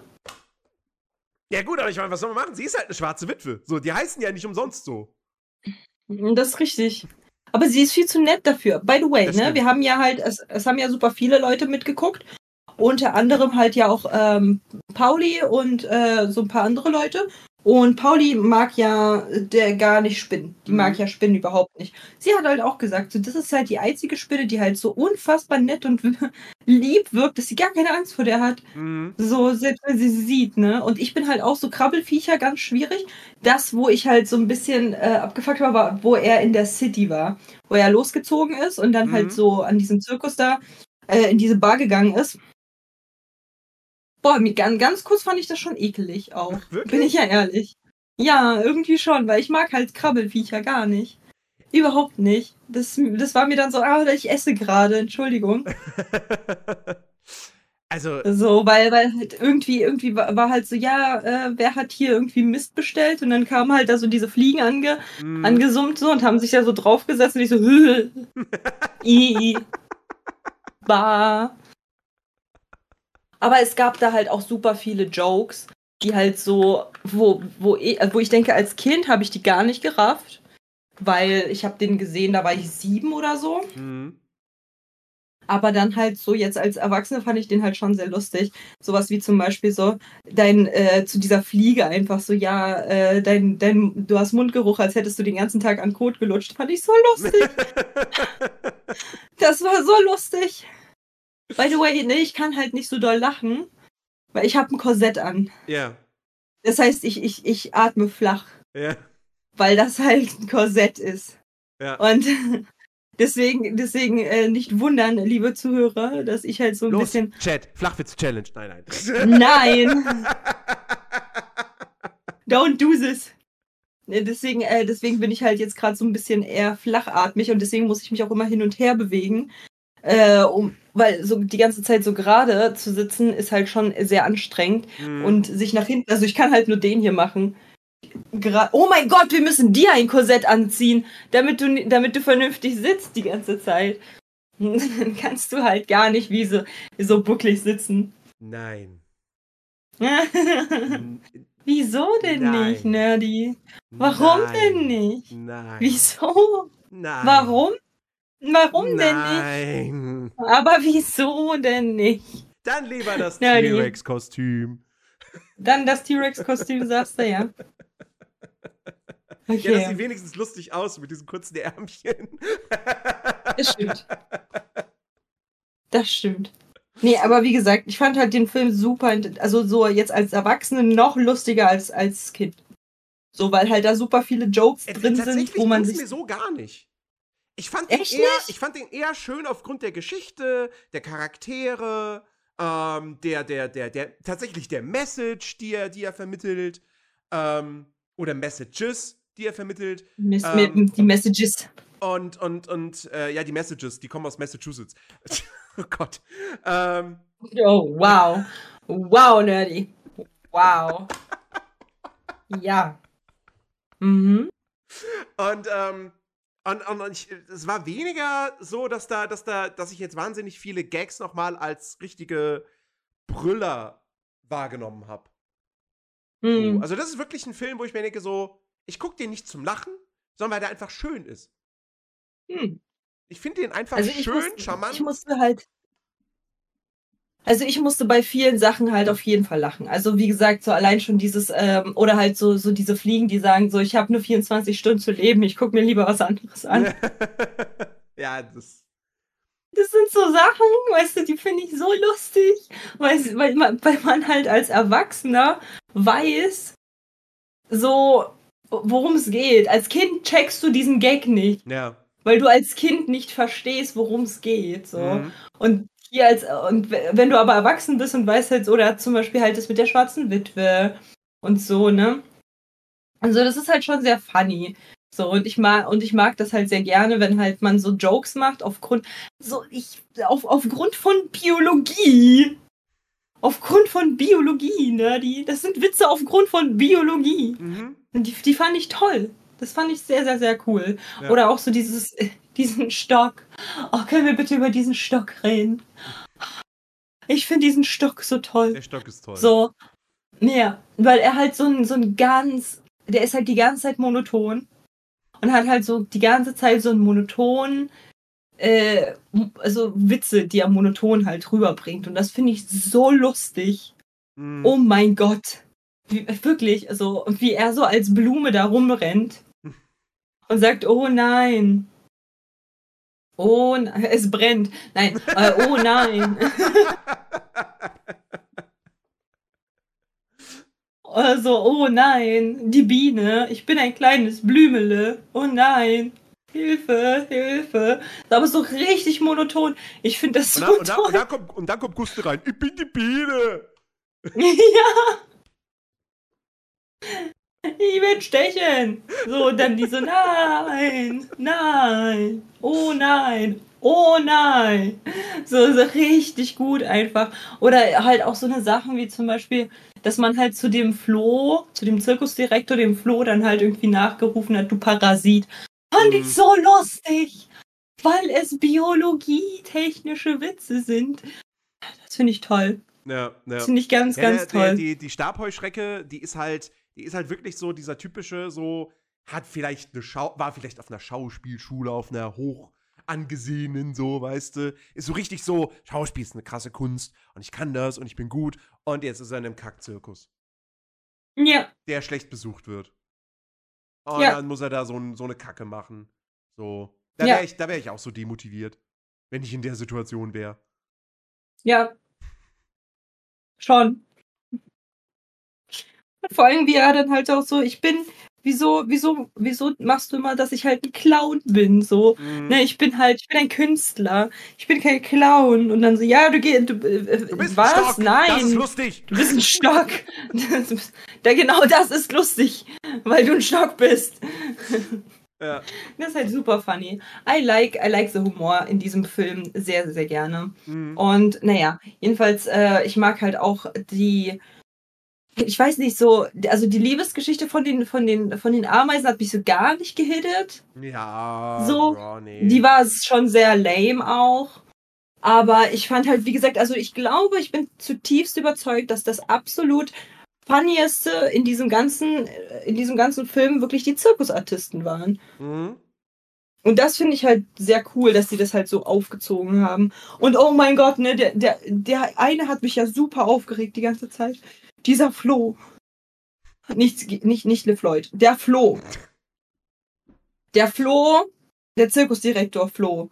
Ja gut, aber ich meine, was soll man machen? Sie ist halt eine schwarze Witwe. So, die heißen ja nicht umsonst so. Das ist richtig. Aber sie ist viel zu nett dafür. By the way, ne? Wir haben ja halt, es, es haben ja super viele Leute mitgeguckt. Unter anderem halt ja auch ähm, Pauli und äh, so ein paar andere Leute. Und Pauli mag ja der gar nicht Spinnen. Die mhm. mag ja Spinnen überhaupt nicht. Sie hat halt auch gesagt, so, das ist halt die einzige Spinne, die halt so unfassbar nett und <laughs> lieb wirkt, dass sie gar keine Angst vor der hat. Mhm. So, selbst wenn sie sie sieht, ne? Und ich bin halt auch so Krabbelfiecher ganz schwierig. Das, wo ich halt so ein bisschen äh, abgefuckt war, war, wo er in der City war. Wo er losgezogen ist und dann halt mhm. halt so an diesem Zirkus da äh, in diese Bar gegangen ist. Boah, ganz, ganz kurz fand ich das schon ekelig auch. Ach, Bin ich ja ehrlich. Ja, irgendwie schon, weil ich mag halt Krabbelfiecher gar nicht. Überhaupt nicht. Das, das war mir dann so, ah, ich esse gerade, Entschuldigung. <laughs> also. So, weil, weil halt irgendwie, irgendwie war, war halt so, ja, äh, wer hat hier irgendwie Mist bestellt? Und dann kamen halt da so diese Fliegen ange, mm. angesummt so und haben sich da so draufgesetzt und ich so, <laughs> <laughs> i, bah. Aber es gab da halt auch super viele Jokes, die halt so, wo, wo, wo ich denke, als Kind habe ich die gar nicht gerafft, weil ich habe den gesehen, da war ich sieben oder so. Mhm. Aber dann halt so, jetzt als Erwachsene fand ich den halt schon sehr lustig. Sowas wie zum Beispiel so, dein, äh, zu dieser Fliege einfach so, ja, äh, dein, dein, du hast Mundgeruch, als hättest du den ganzen Tag an Kot gelutscht. Fand ich so lustig. <laughs> das war so lustig. By the way, ne, ich kann halt nicht so doll lachen, weil ich habe ein Korsett an. Ja. Das heißt, ich, ich, ich atme flach. Ja. Weil das halt ein Korsett ist. Ja. Und <laughs> deswegen, deswegen äh, nicht wundern, liebe Zuhörer, dass ich halt so ein Los, bisschen. Chat, Flachwitz-Challenge. Nein, nein. <laughs> Nein! <laughs> Don't do this. Deswegen, äh, deswegen bin ich halt jetzt gerade so ein bisschen eher flachatmig und deswegen muss ich mich auch immer hin und her bewegen. Äh, um, weil so die ganze Zeit so gerade zu sitzen ist halt schon sehr anstrengend mhm. und sich nach hinten, also ich kann halt nur den hier machen. Gra oh mein Gott, wir müssen dir ein Korsett anziehen, damit du, damit du vernünftig sitzt die ganze Zeit. <laughs> Dann kannst du halt gar nicht wie so, so bucklig sitzen. Nein. <laughs> Wieso denn Nein. nicht, Nerdy? Warum Nein. denn nicht? Nein. Wieso? Nein. Warum? Warum Nein. denn nicht? Aber wieso denn nicht? Dann lieber das T-Rex-Kostüm. Dann das T-Rex-Kostüm, sagst du ja. Okay. Ja, das sieht wenigstens lustig aus mit diesen kurzen Ärmchen. Das stimmt. Das stimmt. Nee, aber wie gesagt, ich fand halt den Film super, also so jetzt als Erwachsene noch lustiger als als Kind. So, weil halt da super viele Jokes äh, drin sind, wo man sich. mir so gar nicht. Ich fand, den eher, ich fand den eher schön aufgrund der Geschichte, der Charaktere, ähm, der, der, der, der, tatsächlich der Message, die er, die er vermittelt, ähm, oder Messages, die er vermittelt. Miss, ähm, die Messages. Und, und, und, äh, ja, die Messages, die kommen aus Massachusetts. <laughs> oh Gott. Ähm, oh, wow. Wow, Nerdy. Wow. <laughs> ja. Mhm. Und, ähm, und, und ich, es war weniger so, dass da, dass da, dass ich jetzt wahnsinnig viele Gags nochmal als richtige Brüller wahrgenommen habe. Mhm. So, also, das ist wirklich ein Film, wo ich mir denke, so, ich gucke den nicht zum Lachen, sondern weil der einfach schön ist. Mhm. Ich finde den einfach also schön, musste, charmant. Ich musste halt, also ich musste bei vielen Sachen halt auf jeden Fall lachen. Also wie gesagt, so allein schon dieses, ähm, oder halt so, so diese Fliegen, die sagen so, ich habe nur 24 Stunden zu leben, ich gucke mir lieber was anderes an. <laughs> ja, das. Das sind so Sachen, weißt du, die finde ich so lustig, weil, weil, man, weil man halt als Erwachsener weiß, so, worum es geht. Als Kind checkst du diesen Gag nicht. Ja. Weil du als Kind nicht verstehst, worum es geht. So. Mhm. Und hier als, und wenn du aber erwachsen bist und weißt halt, oder zum Beispiel halt das mit der schwarzen Witwe und so, ne? Also das ist halt schon sehr funny. So, und ich mag, und ich mag das halt sehr gerne, wenn halt man so Jokes macht aufgrund, so, ich, auf, aufgrund von Biologie. Aufgrund von Biologie, ne? Die, das sind Witze aufgrund von Biologie. Mhm. Und die, die fand ich toll. Das fand ich sehr, sehr, sehr cool. Ja. Oder auch so dieses, <laughs> diesen Stock. Oh, können wir bitte über diesen Stock reden? Ich finde diesen Stock so toll. Der Stock ist toll. So. Ja, weil er halt so ein, so ein ganz, der ist halt die ganze Zeit monoton und hat halt so die ganze Zeit so einen monoton, äh, also Witze, die er monoton halt rüberbringt. Und das finde ich so lustig. Mhm. Oh mein Gott. Wie, wirklich, also wie er so als Blume da rumrennt und sagt, oh nein. Oh, es brennt. Nein, äh, oh nein. <laughs> Also, oh nein, die Biene, ich bin ein kleines Blümele. Oh nein, Hilfe, Hilfe. Aber so richtig monoton. Ich finde das so und dann, toll. Und dann, kommt, und dann kommt Guste rein. Ich bin die Biene. <laughs> ja. Ich will stechen. So, und dann die so, nein, nein, oh nein, oh nein. So, so richtig gut einfach. Oder halt auch so eine Sachen wie zum Beispiel, dass man halt zu dem Flo, zu dem Zirkusdirektor, dem Flo dann halt irgendwie nachgerufen hat, du Parasit. Fand ich mhm. so lustig, weil es biologietechnische Witze sind. Das finde ich toll. Ja, ja. Das finde ich ganz, ja, ganz der, toll. Die, die Stabheuschrecke, die ist halt, die ist halt wirklich so dieser typische, so, hat vielleicht eine Schau, war vielleicht auf einer Schauspielschule, auf einer hoch angesehenen, so, weißt du, ist so richtig so, Schauspiel ist eine krasse Kunst und ich kann das und ich bin gut und jetzt ist er in einem Kackzirkus. Ja. Der schlecht besucht wird. Und ja. dann muss er da so, so eine Kacke machen. So. Da wäre ja. ich, wär ich auch so demotiviert, wenn ich in der Situation wäre. Ja. Schon. Vor allem, wie er dann halt auch so, ich bin, wieso, wieso, wieso machst du immer, dass ich halt ein Clown bin? So, mhm. ne, ich bin halt, ich bin ein Künstler, ich bin kein Clown. Und dann so, ja, du gehst, du, äh, du bist was? Ein Stock. Nein. Das ist lustig. Du bist ein Stock. <laughs> Da, genau das ist lustig, weil du ein Stock bist. Ja. Das ist halt super funny. I like, I like the Humor in diesem Film sehr, sehr gerne. Mhm. Und naja, jedenfalls, äh, ich mag halt auch die ich weiß nicht, so, also die Liebesgeschichte von den, von den, von den Ameisen hat mich so gar nicht gehittet. Ja, so. Bro, nee. Die war schon sehr lame auch. Aber ich fand halt, wie gesagt, also ich glaube, ich bin zutiefst überzeugt, dass das absolut funnieste in diesem ganzen, in diesem ganzen Film wirklich die Zirkusartisten waren. Mhm. Und das finde ich halt sehr cool, dass sie das halt so aufgezogen haben. Und oh mein Gott, ne, der, der, der eine hat mich ja super aufgeregt die ganze Zeit. Dieser Flo. Nicht, nicht, nicht LeFloid. Der Flo. Der Flo, der Zirkusdirektor Flo.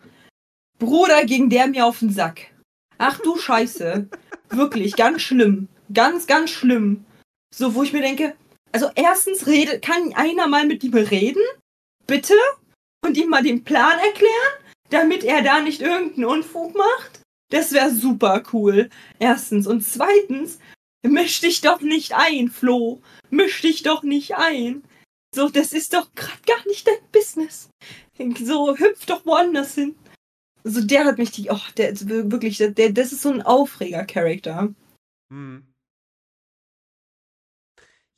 Bruder ging der mir auf den Sack. Ach du Scheiße. Wirklich, ganz schlimm. Ganz, ganz schlimm. So, wo ich mir denke, also erstens rede, kann einer mal mit ihm reden? Bitte? Und ihm mal den Plan erklären? Damit er da nicht irgendeinen Unfug macht? Das wäre super cool. Erstens. Und zweitens, Misch dich doch nicht ein, Flo. Misch dich doch nicht ein. So, das ist doch gerade gar nicht dein Business. So, hüpf doch woanders hin. So, der hat mich die, oh, der ist wirklich, der, das ist so ein Aufreger-Charakter. Hm.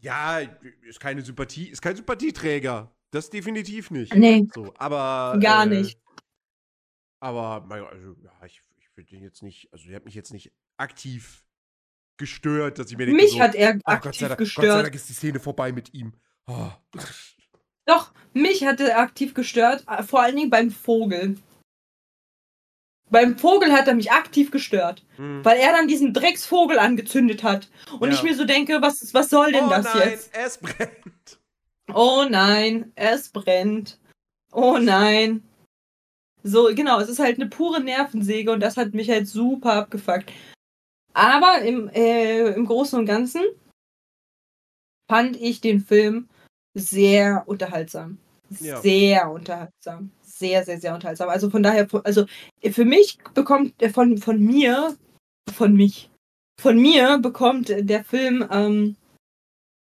Ja, ist keine Sympathie, ist kein Sympathieträger. Das definitiv nicht. Nee. So, aber. Gar äh, nicht. Aber, also, ja, ich, ich würde den jetzt nicht, also, der hat mich jetzt nicht aktiv gestört, dass ich mir denke, Mich so, hat er aktiv Gott sei Dank, gestört. Gott sei Dank ist die Szene vorbei mit ihm. Oh. Doch, mich hat er aktiv gestört, äh, vor allen Dingen beim Vogel. Beim Vogel hat er mich aktiv gestört, hm. weil er dann diesen Drecksvogel angezündet hat. Und ja. ich mir so denke, was, was soll denn oh das nein, jetzt? Es brennt. Oh nein, es brennt. Oh nein. So, genau, es ist halt eine pure Nervensäge und das hat mich halt super abgefuckt. Aber im, äh, im Großen und Ganzen fand ich den Film sehr unterhaltsam. Ja. Sehr unterhaltsam. Sehr, sehr, sehr unterhaltsam. Also von daher, also für mich bekommt er von, von mir, von mich, von mir bekommt der Film ähm,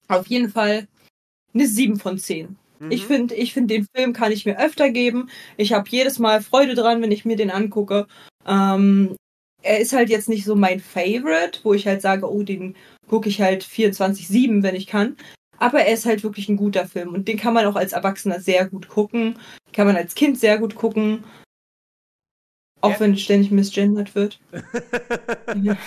Auf jeden Fall eine 7 von 10. Mhm. Ich finde, ich find, den Film kann ich mir öfter geben. Ich habe jedes Mal Freude dran, wenn ich mir den angucke. Ähm, er ist halt jetzt nicht so mein Favorite, wo ich halt sage, oh, den gucke ich halt 24-7, wenn ich kann. Aber er ist halt wirklich ein guter Film und den kann man auch als Erwachsener sehr gut gucken. Kann man als Kind sehr gut gucken. Auch ja. wenn ständig misgendert wird. <laughs> ja.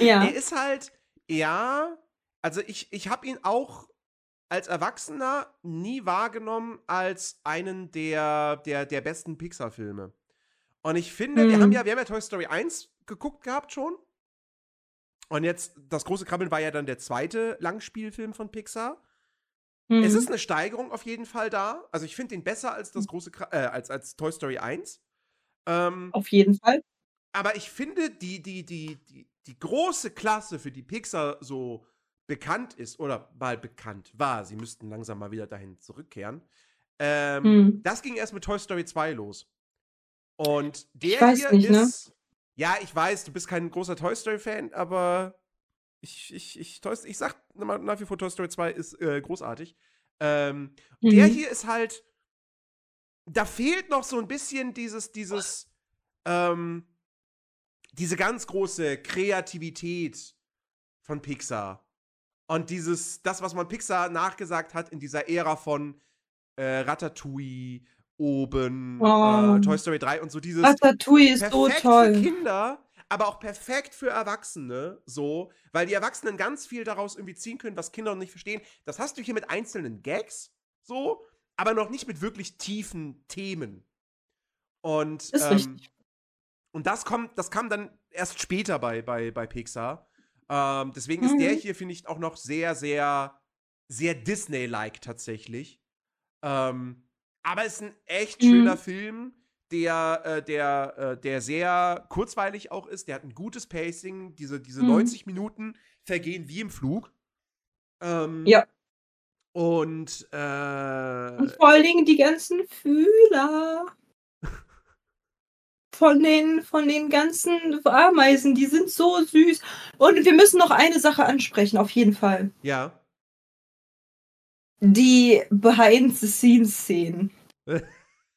ja. Er ist halt, ja, also ich, ich habe ihn auch als Erwachsener nie wahrgenommen als einen der, der, der besten Pixar-Filme. Und ich finde, mhm. wir haben hm. ja, wir haben ja Toy Story 1 geguckt gehabt schon. Und jetzt, das große Krabbeln war ja dann der zweite Langspielfilm von Pixar. Mhm. Es ist eine Steigerung auf jeden Fall da. Also ich finde den besser als das große äh, als, als Toy Story 1. Ähm, auf jeden Fall. Aber ich finde, die, die, die, die, die große Klasse, für die Pixar so bekannt ist, oder mal bekannt war, sie müssten langsam mal wieder dahin zurückkehren, ähm, mhm. das ging erst mit Toy Story 2 los. Und der hier nicht, ne? ist. Ne? Ja, ich weiß, du bist kein großer Toy Story-Fan, aber ich, ich, ich, Toy, ich sag nach wie vor, Toy Story 2 ist äh, großartig. Ähm, mhm. Der hier ist halt. Da fehlt noch so ein bisschen dieses, dieses, ähm, diese ganz große Kreativität von Pixar. Und dieses, das, was man Pixar nachgesagt hat in dieser Ära von äh, Ratatouille oben, oh. äh, Toy Story 3 und so dieses. Ratatouille ist so toll. Für Kinder, aber auch perfekt für Erwachsene, so, weil die Erwachsenen ganz viel daraus irgendwie ziehen können, was Kinder noch nicht verstehen. Das hast du hier mit einzelnen Gags, so, aber noch nicht mit wirklich tiefen Themen. Und, ist ähm, richtig. und das kommt, das kam dann erst später bei, bei, bei Pixar. Ähm, deswegen mhm. ist der mhm. hier, finde ich, auch noch sehr, sehr, sehr Disney-like tatsächlich. Ähm, aber es ist ein echt mhm. schöner Film, der, äh, der, äh, der sehr kurzweilig auch ist. Der hat ein gutes Pacing. Diese, diese mhm. 90 Minuten vergehen wie im Flug. Ähm, ja. Und, äh, und vor allen Dingen die ganzen Fühler. <laughs> von den, von den ganzen Ameisen, die sind so süß. Und wir müssen noch eine Sache ansprechen, auf jeden Fall. Ja die Behind-the-Scenes-Szenen <laughs>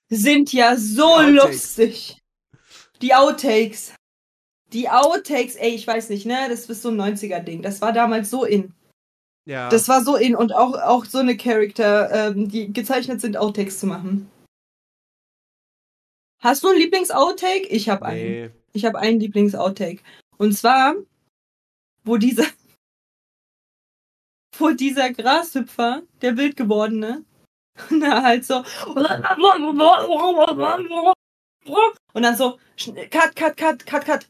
sind ja so lustig. Die Outtakes. Die Outtakes, ey, ich weiß nicht, ne? Das ist so ein 90er-Ding. Das war damals so in. Ja. Das war so in und auch, auch so eine Charakter, ähm, die gezeichnet sind, Outtakes zu machen. Hast du einen Lieblings-Outtake? Ich habe nee. einen. Ich habe einen Lieblings-Outtake. Und zwar, wo dieser, wo dieser Grashüpfer, der wild gewordene, na halt so und dann so cut, cut, cut, cut, cut.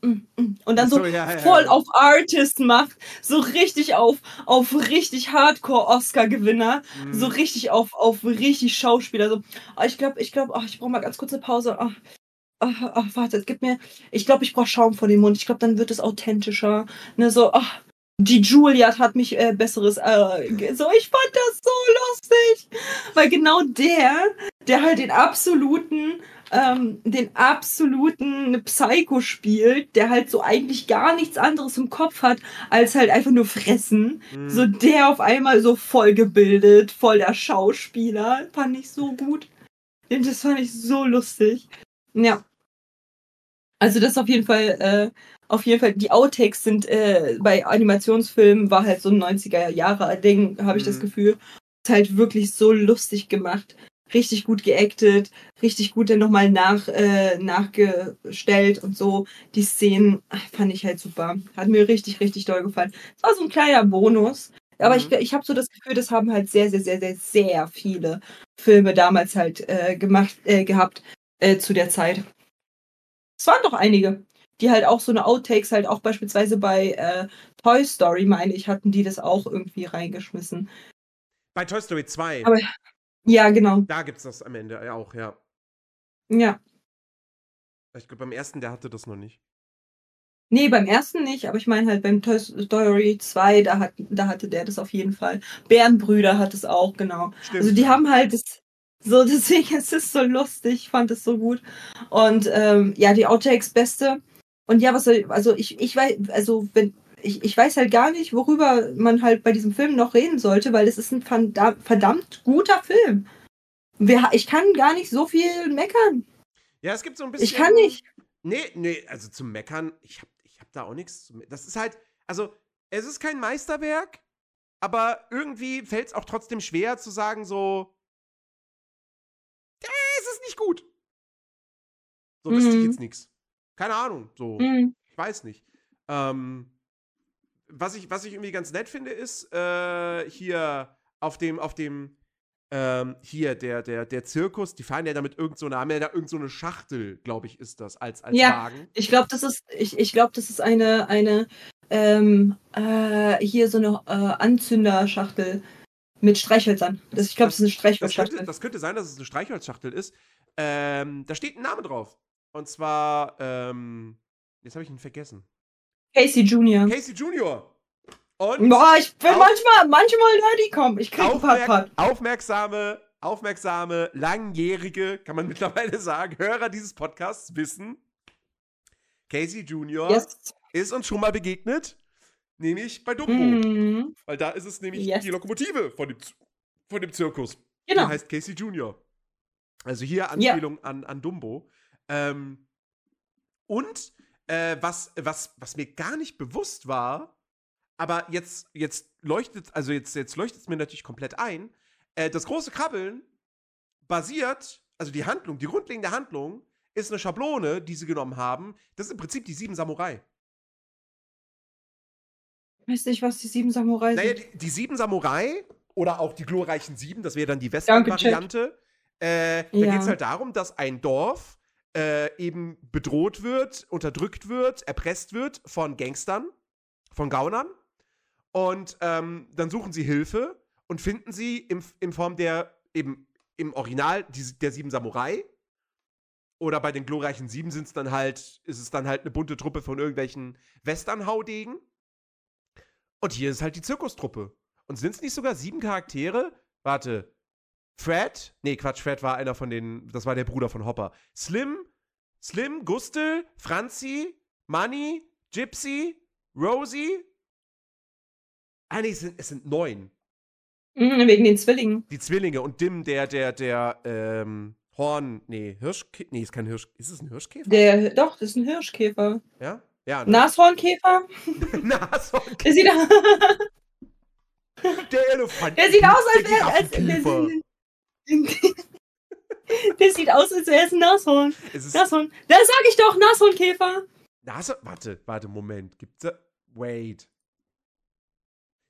Und dann so, so ja, ja, voll ja. auf Artist macht, so richtig auf, auf richtig Hardcore-Oscar-Gewinner, mhm. so richtig auf, auf richtig Schauspieler. So, oh, ich glaube, ich glaube, oh, ich brauche mal ganz kurze Pause. Oh, oh, warte, gib mir, ich glaube, ich brauche Schaum vor dem Mund. Ich glaube, dann wird es authentischer. Ne, so, oh, die Juliet hat mich äh, besseres. Äh, so, ich fand das so lustig. Weil genau der, der halt den absoluten, ähm, den absoluten Psycho spielt, der halt so eigentlich gar nichts anderes im Kopf hat, als halt einfach nur fressen. Mhm. So der auf einmal so voll gebildet, voll der Schauspieler. Fand ich so gut. Das fand ich so lustig. Ja. Also das auf jeden Fall äh, auf jeden Fall, die Outtakes sind äh, bei Animationsfilmen war halt so ein 90er Jahre Ding, habe ich mhm. das Gefühl. Ist halt wirklich so lustig gemacht. Richtig gut geactet, richtig gut dann nochmal nach, äh, nachgestellt und so. Die Szenen fand ich halt super. Hat mir richtig, richtig doll gefallen. Es war so ein kleiner Bonus. Aber mhm. ich, ich habe so das Gefühl, das haben halt sehr, sehr, sehr, sehr, sehr viele Filme damals halt äh, gemacht, äh, gehabt äh, zu der Zeit. Es waren doch einige die halt auch so eine Outtakes halt auch beispielsweise bei äh, Toy Story, meine ich, hatten die das auch irgendwie reingeschmissen. Bei Toy Story 2. Aber, ja, genau. Da gibt es das am Ende auch, ja. Ja. Ich glaube, beim ersten, der hatte das noch nicht. Nee, beim ersten nicht, aber ich meine halt beim Toy Story 2, da, hat, da hatte der das auf jeden Fall. Bärenbrüder hat es auch, genau. Stimmt. Also die haben halt das, so, <laughs> deswegen ist es so lustig, ich fand es so gut. Und ähm, ja, die Outtakes beste und ja, was soll, also ich, ich weiß, also wenn, ich, ich weiß halt gar nicht, worüber man halt bei diesem Film noch reden sollte, weil es ist ein verdammt guter Film. Ich kann gar nicht so viel meckern. Ja, es gibt so ein bisschen. Ich kann nicht. Nee, nee, also zum Meckern, ich hab, ich hab da auch nichts zu Das ist halt, also, es ist kein Meisterwerk, aber irgendwie fällt es auch trotzdem schwer zu sagen, so, äh, es ist nicht gut. So mhm. wüsste ich jetzt nichts. Keine Ahnung, so, mhm. ich weiß nicht. Ähm, was ich, was ich irgendwie ganz nett finde, ist äh, hier auf dem, auf dem, ähm, hier, der, der, der Zirkus, die fahren ja damit irgend so eine, haben ja da irgend so eine Schachtel, glaube ich, ist das, als, als ja, Wagen. Ich glaube, das ist, ich, ich glaube, das ist eine, eine, ähm, äh, hier so eine äh, Anzünderschachtel mit Streichhölzern. Das, ich glaube, das ist eine Streichholzschachtel. Das könnte, das könnte sein, dass es eine Streichholzschachtel ist. Ähm, da steht ein Name drauf. Und zwar, ähm, jetzt habe ich ihn vergessen. Casey Junior. Casey Junior. Und Boah, ich bin manchmal, manchmal nerdy, komm. Ich krieg aufmerk Pat, Pat. Aufmerksame, aufmerksame, langjährige, kann man <laughs> mittlerweile sagen, Hörer dieses Podcasts wissen, Casey Junior yes. ist uns schon mal begegnet, nämlich bei Dumbo. Mhm. Weil da ist es nämlich yes. die Lokomotive von dem, von dem Zirkus. Genau. Die heißt Casey Junior. Also hier Anspielung ja. an, an Dumbo. Ähm, und äh, was, was, was mir gar nicht bewusst war, aber jetzt, jetzt leuchtet, also jetzt, jetzt leuchtet es mir natürlich komplett ein. Äh, das große Krabbeln basiert, also die Handlung, die grundlegende Handlung ist eine Schablone, die sie genommen haben. Das ist im Prinzip die sieben Samurai. Ich weiß nicht, was die sieben Samurai naja, sind. Die, die sieben Samurai oder auch die glorreichen sieben, das wäre dann die Western-Variante. Äh, da ja. geht es halt darum, dass ein Dorf äh, eben bedroht wird, unterdrückt wird, erpresst wird von Gangstern, von Gaunern. Und ähm, dann suchen sie Hilfe und finden sie im, in Form der, eben im Original, die, der sieben Samurai. Oder bei den glorreichen Sieben sind es dann halt, ist es dann halt eine bunte Truppe von irgendwelchen Western-Haudegen. Und hier ist halt die Zirkustruppe. Und sind es nicht sogar sieben Charaktere? Warte. Fred? Nee, Quatsch, Fred war einer von den, das war der Bruder von Hopper. Slim, Slim, Gustel, Franzi, Money, Gypsy, Rosie Ah, nee, es sind, es sind neun. Mhm, wegen den Zwillingen. Die Zwillinge und Dim, der, der, der, ähm, Horn, nee, Hirschkäfer, nee, ist kein Hirsch, ist es ein Hirschkäfer? Der, doch, das ist ein Hirschkäfer. Ja? Ja. Ne? Nashornkäfer? <laughs> Nashornkäfer. Der sieht, der Elefant. Der sieht aus, als wäre als, <laughs> der sieht aus, als wäre es ein Nashorn. Es Nashorn. Das sag ich doch, Nashornkäfer. Nashorn, warte, warte, Moment. Gibt's da, wait.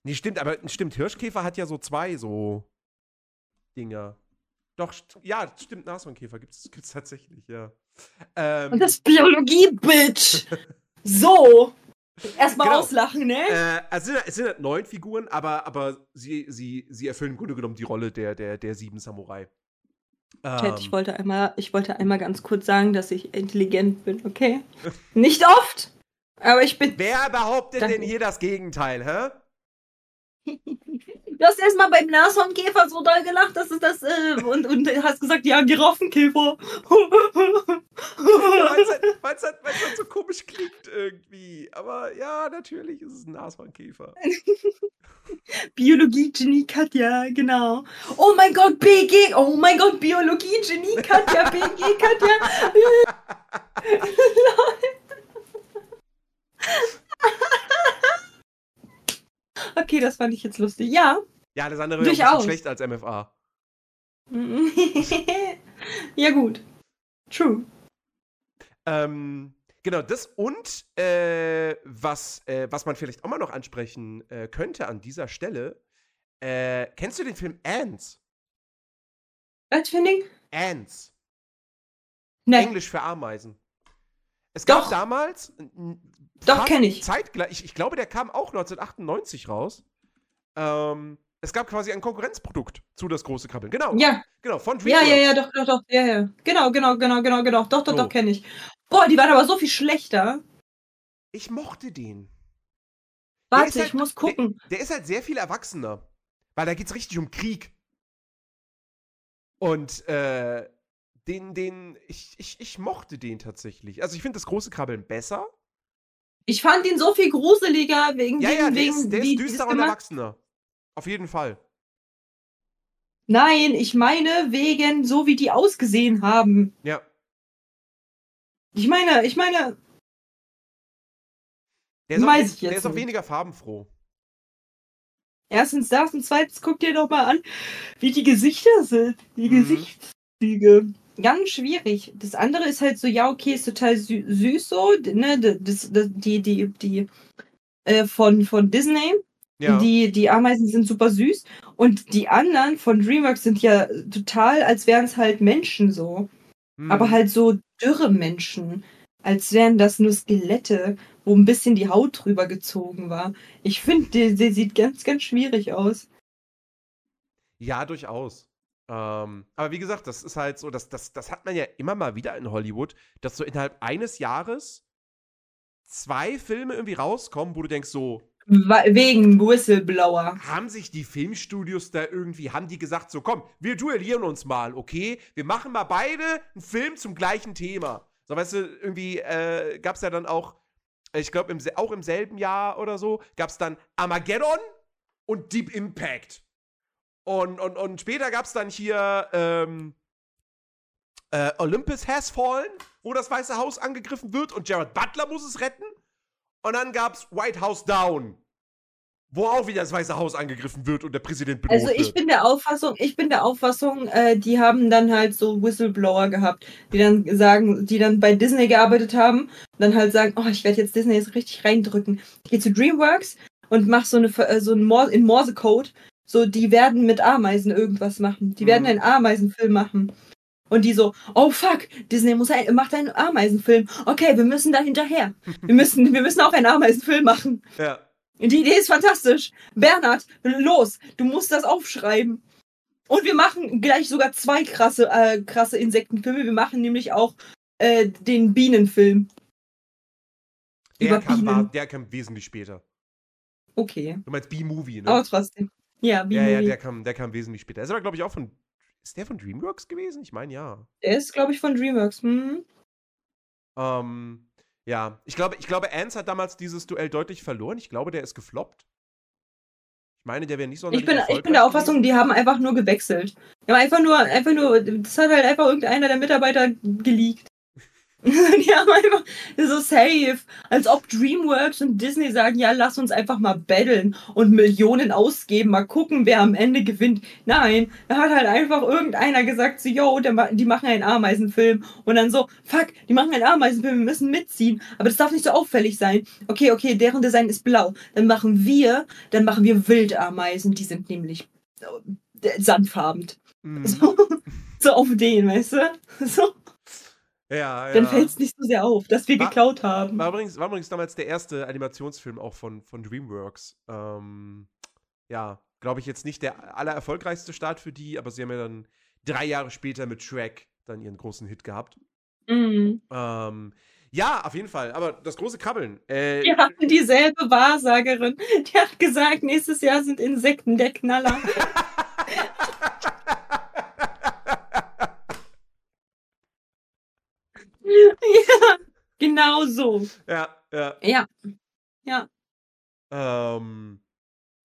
Nee, stimmt, aber stimmt, Hirschkäfer hat ja so zwei so Dinger. Doch, ja, stimmt, Nashornkäfer gibt es tatsächlich, ja. Ähm, Und das Biologie-Bitch! <laughs> so! Erstmal genau. auslachen, ne? Äh, es, sind, es sind halt neun Figuren, aber, aber sie, sie, sie erfüllen im Grunde genommen die Rolle der, der, der sieben Samurai. Chat, ich ähm. wollte einmal, ich wollte einmal ganz kurz sagen, dass ich intelligent bin, okay? <laughs> Nicht oft, aber ich bin. Wer behauptet Danke. denn hier das Gegenteil, hä? <laughs> Du hast erstmal beim Nashornkäfer so doll gelacht, dass es das, äh, und, und hast gesagt, ja, Giraffenkäfer. Weil es halt, <laughs> halt, halt so komisch klingt irgendwie. Aber ja, natürlich ist es ein Nashornkäfer. <laughs> Biologie-Genie Katja, genau. Oh mein Gott, BG. Oh mein Gott, Biologie-Genie Katja, BG Katja. <laughs> Okay, das fand ich jetzt lustig. Ja. Ja, alles andere wäre ein schlecht als MFA. <laughs> ja, gut. True. Ähm, genau, das und äh, was, äh, was man vielleicht auch mal noch ansprechen äh, könnte an dieser Stelle. Äh, kennst du den Film Ants? Was für ein Ants. Nee. Englisch für Ameisen. Es gab Doch. damals doch, kenne ich. Zeitgleich, ich, ich, glaube, der kam auch 1998 raus. Ähm, es gab quasi ein Konkurrenzprodukt zu das große Krabbeln. Genau. Ja. Genau, von DreamWorks. Ja, ja, ja, doch, doch, doch. Ja, ja. Genau, genau, genau, genau, genau. Doch, doch, so. doch, kenne ich. Boah, die waren aber so viel schlechter. Ich mochte den. Warte, halt, ich muss gucken. Der, der, ist halt sehr viel erwachsener. Weil da geht es richtig um Krieg. Und, äh, den, den, ich, ich, ich mochte den tatsächlich. Also ich finde das große Krabbeln besser. Ich fand ihn so viel gruseliger wegen Ja, ja, der wegen, ist, der wie ist düsterer und erwachsener. Auf jeden Fall. Nein, ich meine wegen so wie die ausgesehen haben. Ja. Ich meine, ich meine, Der ist, auch, Weiß ich der jetzt ist auch weniger farbenfroh. erstens das und zweitens guck dir doch mal an, wie die Gesichter sind. Die Mhm. Gesichtszüge. Ganz schwierig. Das andere ist halt so, ja, okay, ist total sü süß so, ne, das, das, die, die, die, äh, von, von Disney. Ja. Die, die Ameisen sind super süß. Und die anderen von DreamWorks sind ja total, als wären es halt Menschen so. Mhm. Aber halt so dürre Menschen. Als wären das nur Skelette, wo ein bisschen die Haut drüber gezogen war. Ich finde, der, der sieht ganz, ganz schwierig aus. Ja, durchaus. Ähm, aber wie gesagt, das ist halt so, das, das, das hat man ja immer mal wieder in Hollywood, dass so innerhalb eines Jahres zwei Filme irgendwie rauskommen, wo du denkst, so, Wegen Whistleblower. haben sich die Filmstudios da irgendwie, haben die gesagt, so komm, wir duellieren uns mal, okay? Wir machen mal beide einen Film zum gleichen Thema. So, weißt du, irgendwie äh, gab es ja dann auch, ich glaube, auch im selben Jahr oder so, gab es dann Armageddon und Deep Impact. Und, und, und später gab es dann hier ähm, äh, Olympus Has Fallen, wo das Weiße Haus angegriffen wird und Jared Butler muss es retten. Und dann gab es White House Down, wo auch wieder das Weiße Haus angegriffen wird und der Präsident bedroht Also ich bin der Auffassung, ich bin der Auffassung, äh, die haben dann halt so Whistleblower gehabt, die dann sagen, die dann bei Disney gearbeitet haben und dann halt sagen, oh, ich werde jetzt Disney jetzt richtig reindrücken. Ich gehe zu DreamWorks und mach so eine äh, so ein Mor in Morsecode, so die werden mit Ameisen irgendwas machen. Die werden Mhm. einen Ameisenfilm machen. Und die so, oh fuck, Disney muss ein, macht einen Ameisenfilm. Okay, wir müssen da hinterher. Wir müssen, wir müssen auch einen Ameisenfilm machen. Ja. Die Idee ist fantastisch. Bernhard, los, du musst das aufschreiben. Und wir machen gleich sogar zwei krasse, äh, krasse Insektenfilme. Wir machen nämlich auch äh, den Bienenfilm. Der Über kam, Bienen. der kam wesentlich später. Okay. Du meinst B-Movie, ne? Aber trotzdem. Ja, ja, Bienen. ja, der kam, der kam wesentlich später. Ist aber, glaube ich, auch von. Ist der von Dreamworks gewesen? Ich meine, ja. der ist, glaube ich, von DreamWorks. Hm? Ähm, ja, ich glaube, ich glaube, Ants hat damals dieses Duell deutlich verloren. Ich glaube, der ist gefloppt. Ich meine, der wäre nicht so Ich bin, ich bin der Auffassung, die haben einfach nur gewechselt. Die haben einfach nur, einfach nur, das hat halt einfach irgendeiner der Mitarbeiter geleakt. <laughs> die haben einfach so safe, als ob DreamWorks und Disney sagen, ja, lass uns einfach mal battlen und Millionen ausgeben, mal gucken, wer am Ende gewinnt. Nein, da hat halt einfach irgendeiner gesagt, so, yo, die machen einen Ameisenfilm. Und dann so, fuck, die machen einen Ameisenfilm, wir müssen mitziehen. Aber das darf nicht so auffällig sein. Okay, okay, deren Design ist blau. Dann machen wir, dann machen wir Wildameisen, die sind nämlich äh, sandfarben. Mhm. So, <laughs> so auf den, weißt du? So, Ja, ja. dann fällt es nicht so sehr auf, dass wir War- geklaut haben. War übrigens, war übrigens damals der erste Animationsfilm auch von, von DreamWorks. Ähm, ja, glaube ich jetzt nicht der allererfolgreichste Start für die, aber sie haben ja dann drei Jahre später mit Shrek dann ihren großen Hit gehabt. Mhm. Ähm, ja, auf jeden Fall. Aber das große Krabbeln. Äh, Wir hatten dieselbe Wahrsagerin, die hat gesagt, nächstes Jahr sind Insekten der Knaller. <laughs> <laughs> ja, genau so. ja, ja. Ja. Ja. Ähm,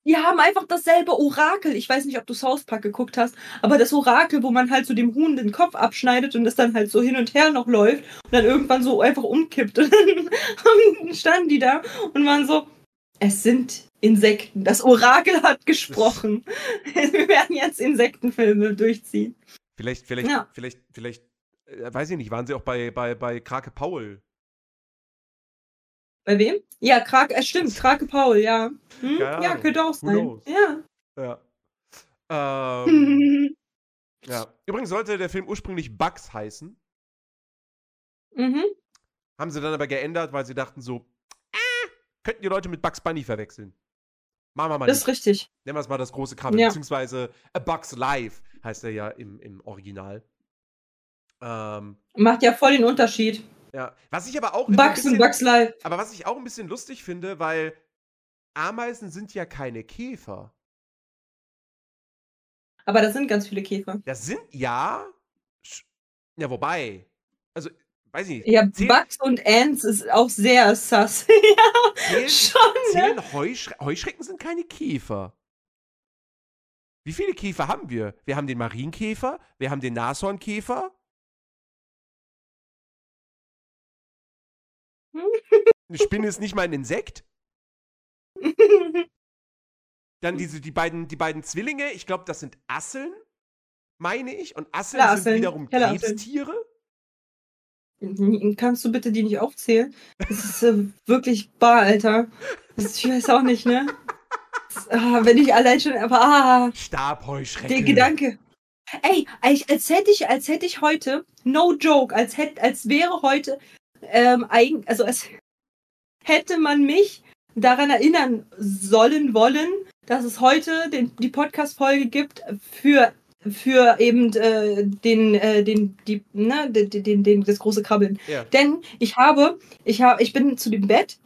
Die haben einfach dasselbe Orakel. Ich weiß nicht, ob du South Park geguckt hast, aber das Orakel, wo man halt so dem Huhn den Kopf abschneidet und es dann halt so hin und her noch läuft und dann irgendwann so einfach umkippt. Und <laughs> dann standen die da und waren so, es sind Insekten. Das Orakel hat gesprochen. <laughs> Wir werden jetzt Insektenfilme durchziehen. vielleicht, vielleicht, Ja. vielleicht, vielleicht, weiß ich nicht, waren sie auch bei, bei, bei Krake Paul? Bei wem? Ja, Krake, äh, stimmt, Krake Paul, ja. Hm? Ja, könnte auch sein. Ja. Ja. Ähm, <laughs> ja. Übrigens sollte der Film ursprünglich Bugs heißen. mhm. Haben sie dann aber geändert, weil sie dachten so, äh, könnten die Leute mit Bugs Bunny verwechseln. Machen wir mal Das ist nicht. richtig. Nennen wir es mal das große Krabbeln. Ja. Beziehungsweise A Bugs Life heißt er ja im, im Original. Ähm, Macht ja voll den Unterschied. ja. Was ich aber auch ein Bugs und bisschen, Bugs aber was ich auch ein bisschen lustig finde, weil Ameisen sind ja keine Käfer. Aber da sind ganz viele Käfer. Das sind ja. Ja, wobei. Also, weiß ich nicht. Ja, zählen, Bugs und Ants ist auch sehr sass. <laughs> ja, zählen, schon. Ne? Zählen Heuschre Heuschrecken sind keine Käfer. Wie viele Käfer haben wir? Wir haben den Marienkäfer, wir haben den Nashornkäfer. Eine Spinne ist nicht mal ein Insekt. Dann diese, die, beiden, die beiden Zwillinge, ich glaube, das sind Asseln, meine ich. Und Asseln ja, sind wiederum Krebstiere. Kannst du bitte die nicht aufzählen? Das ist äh, wirklich bar, Alter. Das, ich weiß auch nicht, ne? Das, ah, wenn ich allein schon aber ah, Stabheuschrecke. Der Gedanke. Ey, als hätte ich, als hätte ich heute, no joke, als hätte, als wäre heute, ähm, eigen, also als hätte man mich daran erinnern sollen wollen, dass es heute den, die Podcast-Folge gibt für für eben äh, den, äh, den, die, ne, den, den, den, das große Krabbeln. Ja. Denn ich habe, ich habe, ich bin zu dem Bett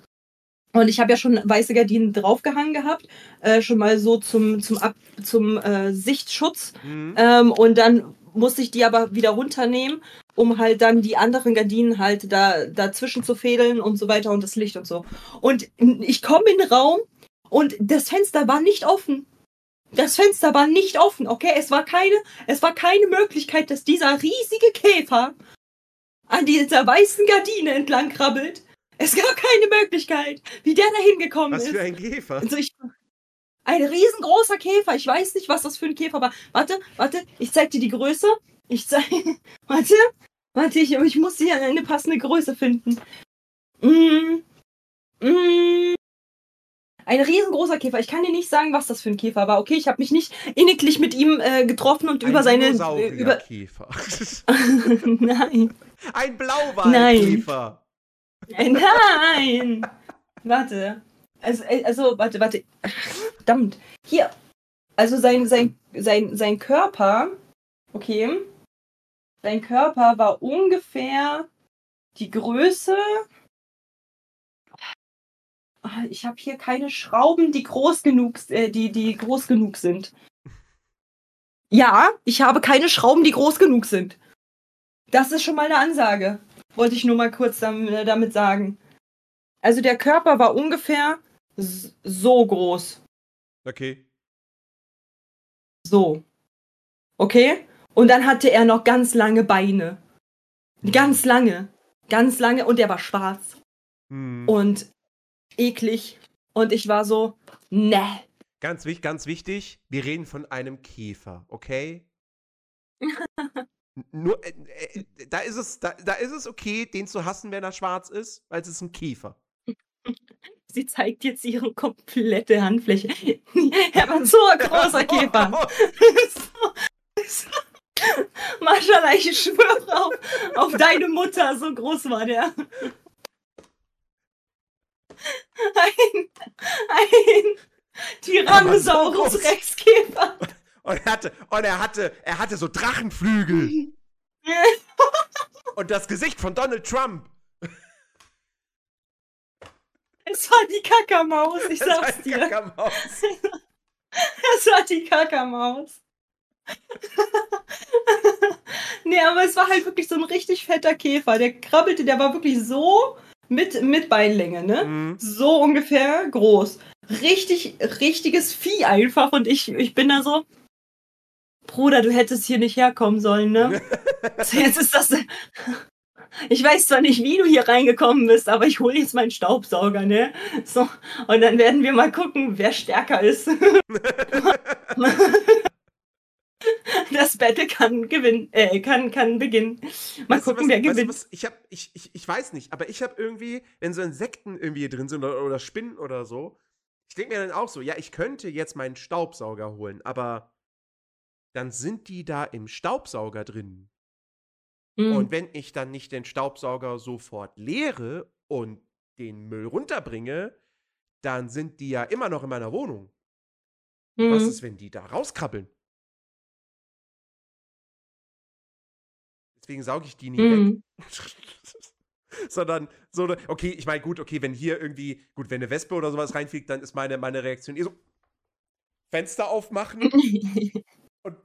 und ich habe ja schon weiße Gardinen draufgehangen gehabt, äh, schon mal so zum, zum, Ab, zum äh, Sichtschutz. Mhm. Ähm, und dann musste ich die aber wieder runternehmen, um halt dann die anderen Gardinen halt da dazwischen zu fädeln und so weiter und das Licht und so. Und ich komme in den Raum und das Fenster war nicht offen. Das Fenster war nicht offen, okay? Es war keine, es war keine Möglichkeit, dass dieser riesige Käfer an dieser weißen Gardine entlang krabbelt. Es gab keine Möglichkeit, wie der da hingekommen ist. Was für ein Käfer? Also ich, ein riesengroßer Käfer. Ich weiß nicht, was das für ein Käfer war. Warte, warte, ich zeig dir die Größe. Ich zeig, <laughs> warte, warte, ich, ich muss hier eine passende Größe finden. Mm, mm, ein riesengroßer Käfer. Ich kann dir nicht sagen, was das für ein Käfer war. Okay, ich habe mich nicht inniglich mit ihm äh, getroffen und ein über seine. Äh, über Käfer. <laughs> Nein. Ein Blauwalkäfer. Nein. Nein. warte. Also, äh, also, warte, warte. Verdammt. Hier. Also sein, sein, sein, sein Körper. Okay. Sein Körper war ungefähr die Größe Ah, ich habe hier keine Schrauben, die groß genug, äh, die, die groß genug sind. Ja, ich habe keine Schrauben, die groß genug sind. Das ist schon mal eine Ansage. Wollte ich nur mal kurz äh, damit sagen. Also der Körper war ungefähr so groß. Okay. So. Okay? Und dann hatte er noch ganz lange Beine. Ganz lange. Ganz lange. Und er war schwarz. Hm. Und eklig. Und ich war so, ne. Ganz, ganz wichtig, wir reden von einem Käfer, okay? <laughs> Nur, äh, äh, da, ist es, da, da ist es okay, den zu hassen, wenn er schwarz ist, weil es ist ein Käfer. <laughs> Sie zeigt jetzt ihre komplette Handfläche. <laughs> er war so ein großer Käfer. <laughs> Maschallah, ich schwöre auf, auf deine Mutter, so groß war der ein, ein Tyrannosaurus Rexkäfer. Und er hatte, und er hatte, er hatte so Drachenflügel. <laughs> und das Gesicht von Donald Trump. Es war die Kackermaus, ich es sag's dir. Kackermaus. <laughs> Es war die Kackermaus. <laughs> nee, aber es war halt wirklich so ein richtig fetter Käfer. Der krabbelte, der war wirklich so mit, mit Beinlänge, ne? Mhm. So ungefähr groß. Richtig, richtiges Vieh einfach. Und ich, ich bin da so, Bruder, du hättest hier nicht herkommen sollen, ne? <laughs> jetzt ist das. Ich weiß zwar nicht, wie du hier reingekommen bist, aber ich hole jetzt meinen Staubsauger, ne? So, und dann werden wir mal gucken, wer stärker ist. <laughs> das Battle kann gewinnen, äh, kann, kann beginnen. Mal weißt gucken, was, wer gewinnt. Was, ich, hab, ich, ich, ich weiß nicht, aber ich habe irgendwie, wenn so Insekten irgendwie drin sind oder, oder Spinnen oder so, ich denke mir dann auch so, ja, ich könnte jetzt meinen Staubsauger holen, aber dann sind die da im Staubsauger drin. Mhm. Und wenn ich dann nicht den Staubsauger sofort leere und den Müll runterbringe, dann sind die ja immer noch in meiner Wohnung. Mhm. Was ist, wenn die da rauskrabbeln? Deswegen sauge ich die nie mhm. weg. <laughs> Sondern so, okay, ich meine, gut, okay, wenn hier irgendwie, gut, wenn eine Wespe oder sowas reinfliegt, dann ist meine, meine Reaktion eher so: Fenster aufmachen <laughs> und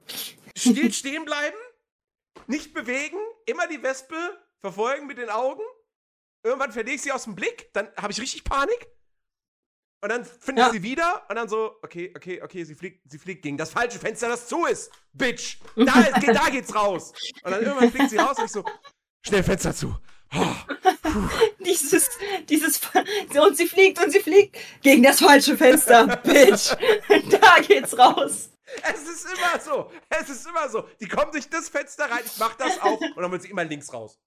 still stehen bleiben, nicht bewegen, immer die Wespe verfolgen mit den Augen. Irgendwann verliere ich sie aus dem Blick, dann habe ich richtig Panik. Und dann finde ich ja. sie wieder und dann so, okay, okay, okay, sie fliegt, sie fliegt gegen das falsche Fenster, das zu ist. Bitch! Da, <laughs> ist, da geht's raus. Und dann irgendwann fliegt sie raus und ich so, schnell Fenster zu. Oh, dieses, dieses, und sie fliegt und sie fliegt gegen das falsche Fenster. Bitch! <laughs> da geht's raus. Es ist immer so. Es ist immer so. Die kommen durch das Fenster rein, ich mach das auf und dann wird sie immer links raus.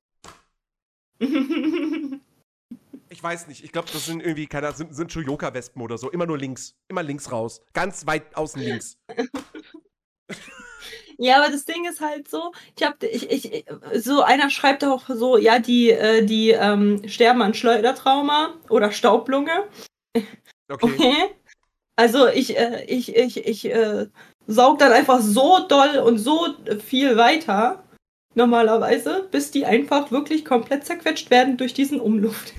Ich weiß nicht. Ich glaube, das sind irgendwie, keine sind, sind Shoyoka-Wespen oder so. Immer nur links. Immer links raus. Ganz weit außen links. Ja, aber das Ding ist halt so, ich hab, ich, ich, so einer schreibt auch so, ja, die, äh, die ähm, sterben an Schleudertrauma oder Staublunge. Okay. okay. <laughs> Also ich, äh, ich, ich, ich äh, saug dann einfach so doll und so viel weiter, normalerweise, bis die einfach wirklich komplett zerquetscht werden durch diesen Umluft.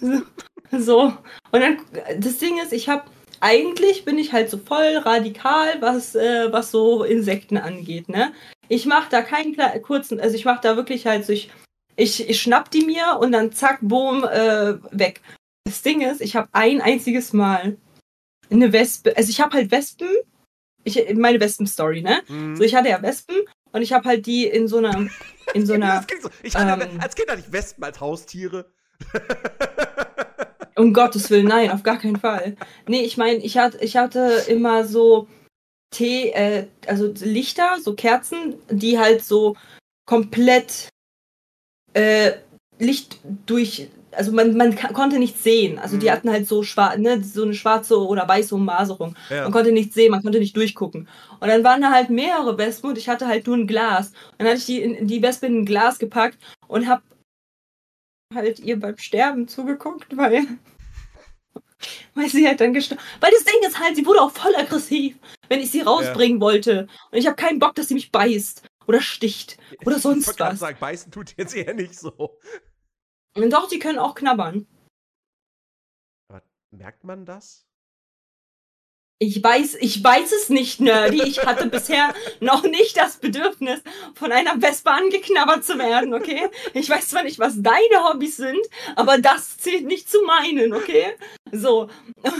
<laughs> so. Und dann, das Ding ist, ich habe eigentlich bin ich halt so voll radikal, was, äh, was so Insekten angeht, ne? Ich mache da keinen kurzen, also ich mache da wirklich halt so, ich, ich, ich schnapp die mir und dann zack, boom, äh, weg. Das Ding ist, ich habe ein einziges Mal eine Wespe, also ich habe halt Wespen, ich, meine Wespen-Story, ne? Mhm. So, ich hatte ja Wespen und ich habe halt die in so einer, in so <laughs> einer. so. Ich hatte ähm, als Kind hatte ich Wespen als Haustiere. <laughs> Um Gottes Willen, nein, auf gar keinen Fall. Nee, ich meine, ich hatte, ich hatte immer so Tee, äh, also Lichter, so Kerzen, die halt so komplett äh, Licht durch, also man, man konnte nichts sehen. Also die mhm. hatten halt so, schwar ne, so eine schwarze oder weiße Ummaserung. Ja. Man konnte nichts sehen, man konnte nicht durchgucken. Und dann waren da halt mehrere Wespen und ich hatte halt nur ein Glas. Dann hatte ich die, in, die Wespe in ein Glas gepackt und hab halt ihr beim Sterben zugeguckt, weil <laughs> weil sie halt dann gestorben. Weil das Ding ist halt, sie wurde auch voll aggressiv, wenn ich sie rausbringen ja. wollte. Und ich habe keinen Bock, dass sie mich beißt oder sticht oder sonst ich was. Ich sagen, beißen tut jetzt eher nicht so. Und doch, die können auch knabbern. Aber merkt man das? Ich weiß, ich weiß es nicht, Nerdy. Ich hatte bisher <laughs> noch nicht das Bedürfnis, von einer Wespe angeknabbert zu werden, okay? Ich weiß zwar nicht, was deine Hobbys sind, aber das zählt nicht zu meinen, okay? So. <laughs>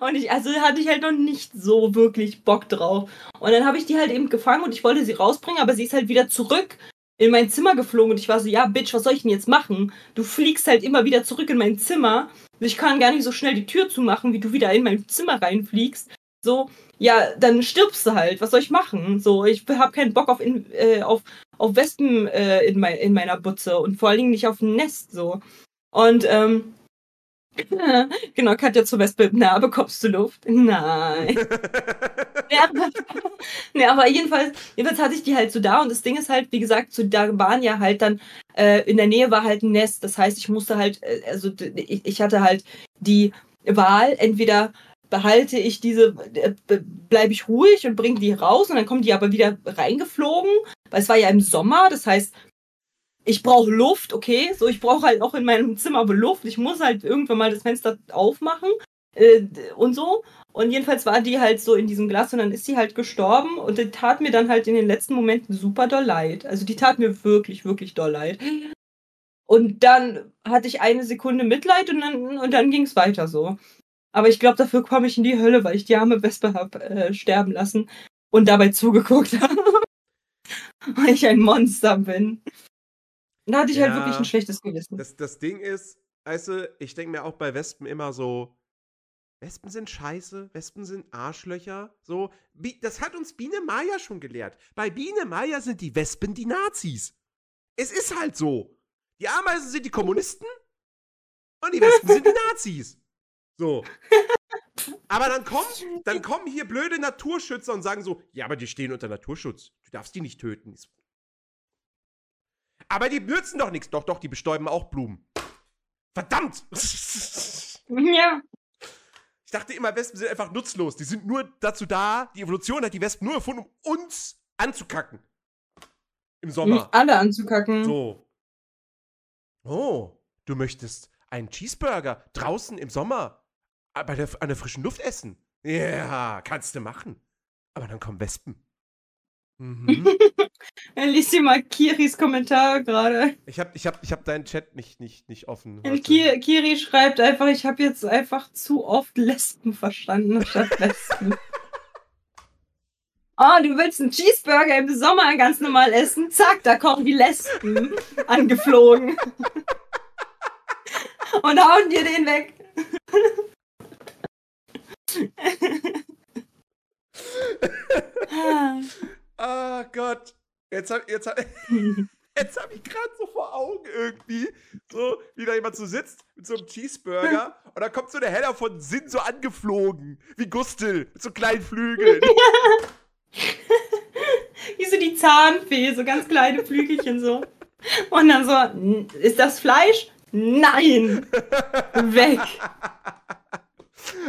Und ich, also hatte ich halt noch nicht so wirklich Bock drauf. Und dann habe ich die halt eben gefangen und ich wollte sie rausbringen, aber sie ist halt wieder zurück in mein Zimmer geflogen und ich war so, ja, Bitch, was soll ich denn jetzt machen? Du fliegst halt immer wieder zurück in mein Zimmer ich kann gar nicht so schnell die Tür zumachen, wie du wieder in mein Zimmer reinfliegst. So, ja, dann stirbst du halt. Was soll ich machen? So, ich habe keinen Bock auf, in, äh, auf, auf Wespen äh, in, mein, in meiner Butze und vor allen Dingen nicht auf ein Nest. So. Und ähm, <laughs> genau, Katja zur Wespe, na, bekommst du Luft? Nein. <laughs> nee, aber, nee, aber jedenfalls, jedenfalls hatte ich die halt so da und das Ding ist halt, wie gesagt, so, da waren ja halt dann, äh, in der Nähe war halt ein Nest, das heißt, ich musste halt, äh, also ich, ich hatte halt die Wahl, entweder behalte ich diese, äh, bleibe ich ruhig und bringe die raus und dann kommen die aber wieder reingeflogen, weil es war ja im Sommer, das heißt, ich brauche Luft, okay, so ich brauche halt auch in meinem Zimmer Luft. Ich muss halt irgendwann mal das Fenster aufmachen äh, und so. Und jedenfalls war die halt so in diesem Glas und dann ist sie halt gestorben und die tat mir dann halt in den letzten Momenten super doll leid. Also die tat mir wirklich, wirklich doll leid. Und dann hatte ich eine Sekunde Mitleid und dann, und dann ging es weiter so. Aber ich glaube, dafür komme ich in die Hölle, weil ich die arme Wespe habe äh, sterben lassen und dabei zugeguckt <laughs> habe. weil ich ein Monster bin. Da hatte ich ja, halt wirklich ein schlechtes Gewissen. Das, das Ding ist, weißt du, ich denke mir auch bei Wespen immer so, Wespen sind scheiße, Wespen sind Arschlöcher. So, das hat uns Biene Maya schon gelehrt. Bei Biene Maya sind die Wespen die Nazis. Es ist halt so. Die Ameisen sind die Kommunisten und die Wespen sind die <laughs> Nazis. So. Aber dann kommen, dann kommen hier blöde Naturschützer und sagen so, ja, aber die stehen unter Naturschutz. Du darfst die nicht töten. Aber die nützen doch nichts. Doch, doch, die bestäuben auch Blumen. Verdammt! <laughs> Ja. Ich dachte immer, Wespen sind einfach nutzlos. Die sind nur dazu da, die Evolution hat die Wespen nur erfunden, um uns anzukacken. Im Sommer. Nicht alle anzukacken. So. Oh, du möchtest einen Cheeseburger draußen im Sommer bei der, an der frischen Luft essen. Ja, kannst du machen. Aber dann kommen Wespen. Mhm. Dir mal Kiris Kommentar gerade. Ich habe ich hab, ich hab deinen Chat nicht, nicht, nicht offen. Ki Kiri schreibt einfach, ich habe jetzt einfach zu oft Lesben verstanden statt <laughs> Lesben. Oh, du willst einen Cheeseburger im Sommer ganz normal essen? Zack, da kommen die Lesben <laughs> angeflogen. Und hauen dir den weg. <laughs> oh Gott. Jetzt hab, jetzt hab, <laughs> jetzt hab ich gerade so vor Augen irgendwie, so wie da jemand so sitzt mit so einem Cheeseburger und dann kommt so der Heller von Sinn so angeflogen, wie Gustel, mit so kleinen Flügeln. <laughs> wie so die Zahnfee, so ganz kleine Flügelchen so. Und dann so, ist das Fleisch? Nein! Weg! <laughs>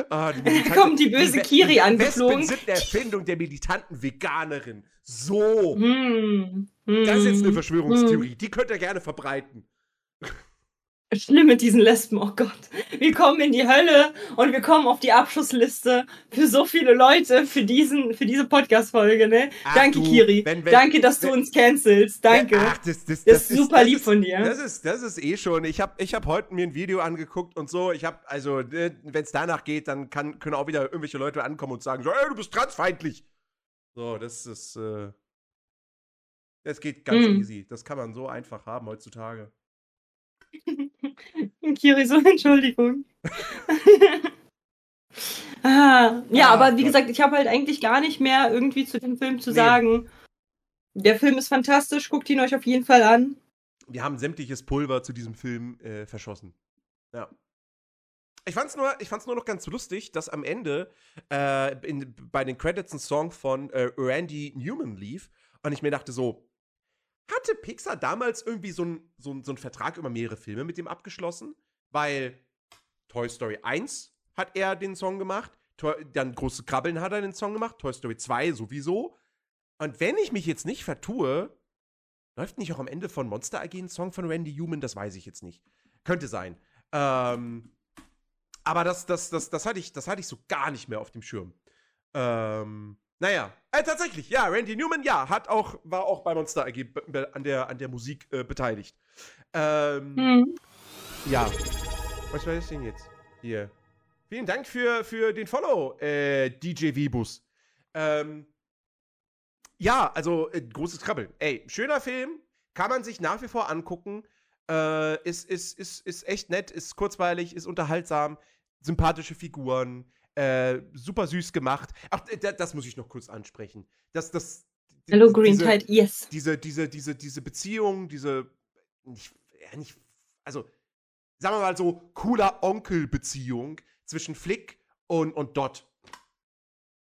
Oh, die <laughs> kommt die böse die Kiri angeflogen. Wespen sind eine Erfindung der militanten Veganerin. So. Mm, mm, das ist jetzt eine. Verschwörungstheorie. Mm. Die könnt ihr gerne verbreiten. Schlimm mit diesen Lesben, oh Gott. Wir kommen in die Hölle und wir kommen auf die Abschussliste für so viele Leute für, diesen, für diese Podcast-Folge, ne? Ach Danke, du, Kiri. Wenn, wenn, Danke, dass wenn, du uns cancelst. Danke. Ach, das, das, das, das, ist super lieb ist, von dir. Das ist, das ist eh schon. Ich habe ich hab heute mir ein Video angeguckt und so. Ich habe, also, ne, wenn es danach geht, dann kann, können auch wieder irgendwelche Leute ankommen und sagen so, ey, du bist transfeindlich. So, das ist, äh, das geht ganz mm. easy. Das kann man so einfach haben heutzutage. <laughs> Kiri, so <laughs> Entschuldigung. <laughs> ah, ja, ah, aber wie Gott. gesagt, ich habe halt eigentlich gar nicht mehr irgendwie zu dem Film zu nee. sagen. Der Film ist fantastisch, guckt ihn euch auf jeden Fall an. Wir haben sämtliches Pulver zu diesem Film äh, verschossen. Ja. Ich fand's nur, ich fand's nur noch ganz lustig, dass am Ende äh, in, bei den Credits ein Song von äh, Randy Newman lief und ich mir dachte so, hatte Pixar damals irgendwie so einen so so ein Vertrag über mehrere Filme mit dem abgeschlossen? Weil Toy Story 1 hat er den Song gemacht, dann Große Krabbeln hat er den Song gemacht, Toy Story 2 sowieso. Und wenn ich mich jetzt nicht vertue, läuft nicht auch am Ende von Monster AG ein Song von Randy Human? Das weiß ich jetzt nicht. Könnte sein. Ähm, aber das, das, das, das, hatte ich, das hatte ich so gar nicht mehr auf dem Schirm. Ähm, naja, äh, tatsächlich, ja, Randy Newman, ja, hat auch, war auch bei Monster AG an der, an der Musik äh, beteiligt. Ähm, hm. Ja. Was war das denn jetzt? Hier. Vielen Dank für, für den Follow, äh, DJ Vibus. Ähm, ja, also, äh, großes Krabbeln. Ey, schöner Film, kann man sich nach wie vor angucken. Äh, ist, ist, ist, ist echt nett, ist kurzweilig, ist unterhaltsam, sympathische Figuren. Äh, super süß gemacht. Ach, das muss ich noch kurz ansprechen. Das, das, Hello Green Tide, yes. Diese, diese, diese, diese Beziehung, diese, nicht, ja, nicht, also, sagen wir mal so, cooler Onkel-Beziehung zwischen Flick und, und Dot.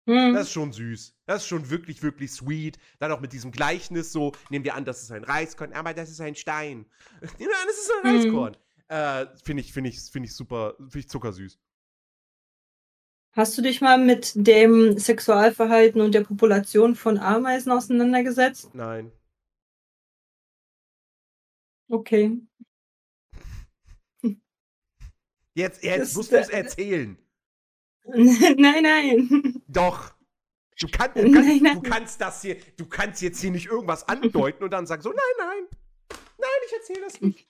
Hm. Das ist schon süß. Das ist schon wirklich, wirklich sweet. Dann auch mit diesem Gleichnis so, nehmen wir an, das ist ein Reiskorn, aber das ist ein Stein. <laughs> An, das ist ein hm. Reiskorn. Äh, finde ich, finde ich, finde ich super, finde ich zuckersüß. Hast du dich mal mit dem Sexualverhalten und der Population von Ameisen auseinandergesetzt? Nein. Okay. Jetzt, jetzt musst du es erzählen. <laughs> nein, nein. Doch. Du, kann, du, kann, nein, nein. du kannst das hier, du kannst jetzt hier nicht irgendwas andeuten und dann sagen so, nein, nein. Nein, ich erzähle das nicht.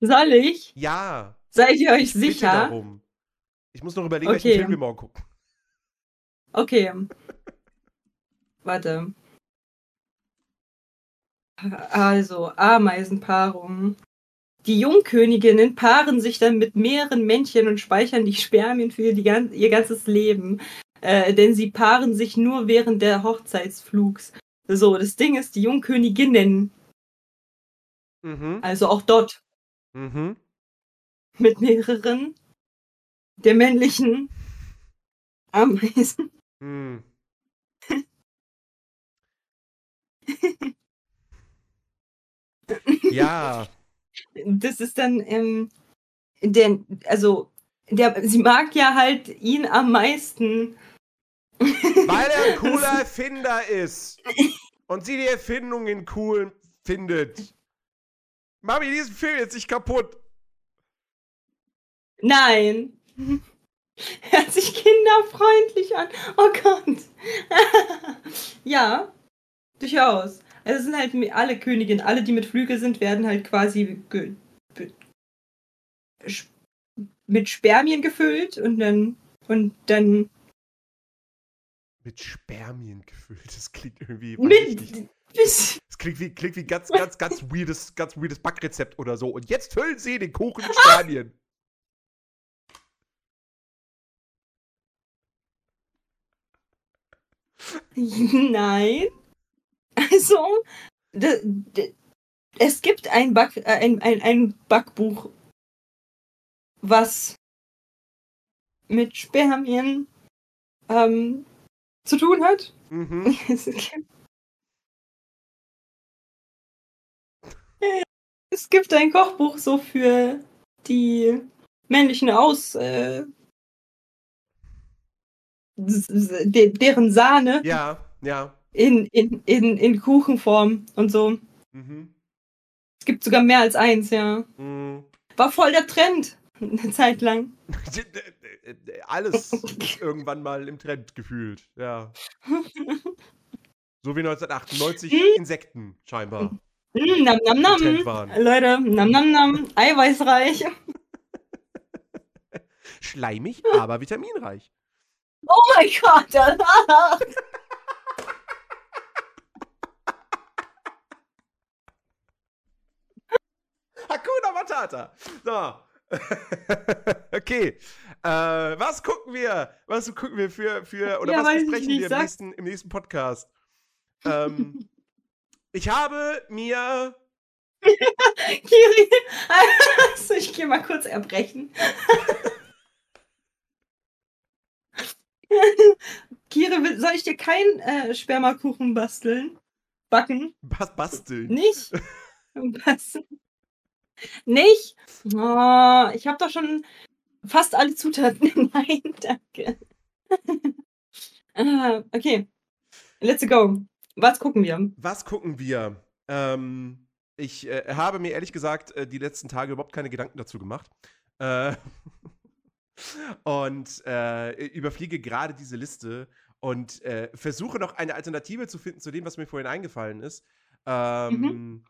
Soll ich? Ja. Seid ihr euch sicher? Darum. Ich muss noch überlegen, okay. welchen Film wir morgen gucken. Okay. Warte. Also, Ameisenpaarung. Die Jungköniginnen paaren sich dann mit mehreren Männchen und speichern die Spermien für die, ihr ganzes Leben. Äh, denn sie paaren sich nur während der Hochzeitsflugs. So, das Ding ist, die Jungköniginnen. Mhm. Also auch dort. Mhm. Mit mehreren der männlichen Ameisen. Hm. <laughs> ja. Das ist dann, ähm, der, also, der, sie mag ja halt ihn am meisten. Weil er ein <laughs> cooler Erfinder ist. Und sie die Erfindungen cool findet. Mami, diesen Film jetzt nicht kaputt. Nein. <laughs> Hört sich kinderfreundlich an. Oh Gott. <laughs> ja, durchaus. Also es sind halt alle Königinnen, alle, die mit Flügel sind, werden halt quasi mit Spermien gefüllt und dann und dann mit Spermien gefüllt. Das klingt irgendwie mit, das klingt wie, klingt wie ganz, ganz, ganz weirdes, ganz weirdes Backrezept oder so. Und jetzt füllen Sie den Kuchen mit <laughs> Spermien. <laughs> Nein. Also, es gibt ein, Back, äh, ein, ein, ein Backbuch, was mit Spermien ähm, zu tun hat. Mhm. <laughs> es gibt ein Kochbuch so für die männlichen Aus. Äh, deren Sahne. Ja, ja. In, in, in, in Kuchenform und so. Mhm. Es gibt sogar mehr als eins, ja. Mhm. War voll der Trend. Eine Zeit lang. <laughs> Alles ist <laughs> irgendwann mal im Trend gefühlt, ja. <laughs> So wie 1998 hm? Insekten, scheinbar. Mm, nam, nam, nam. Leute, nam, nam, nam. Eiweißreich. Schleimig, aber vitaminreich. Oh mein Gott, danach. <laughs> Hakuna Matata. So. <laughs> okay. Äh, was gucken wir? Was gucken wir für, für oder ja, was besprechen wir im nächsten, im nächsten Podcast? Ähm, <laughs> ich habe mir. Kiri, also ich gehe mal kurz erbrechen. <laughs> Kiri, soll ich dir keinen äh, Spermakuchen basteln? Backen? Bas basteln? Nicht? <laughs> Basteln. Nicht? Oh, ich habe doch schon fast alle Zutaten. <laughs> Nein, danke. uh, okay. Let's go. Was gucken wir? Was gucken wir? Ähm, ich äh, habe mir ehrlich gesagt äh, die letzten Tage überhaupt keine Gedanken dazu gemacht. Äh, und äh, überfliege gerade diese Liste und äh, versuche noch eine Alternative zu finden zu dem, was mir vorhin eingefallen ist. Ähm, mhm.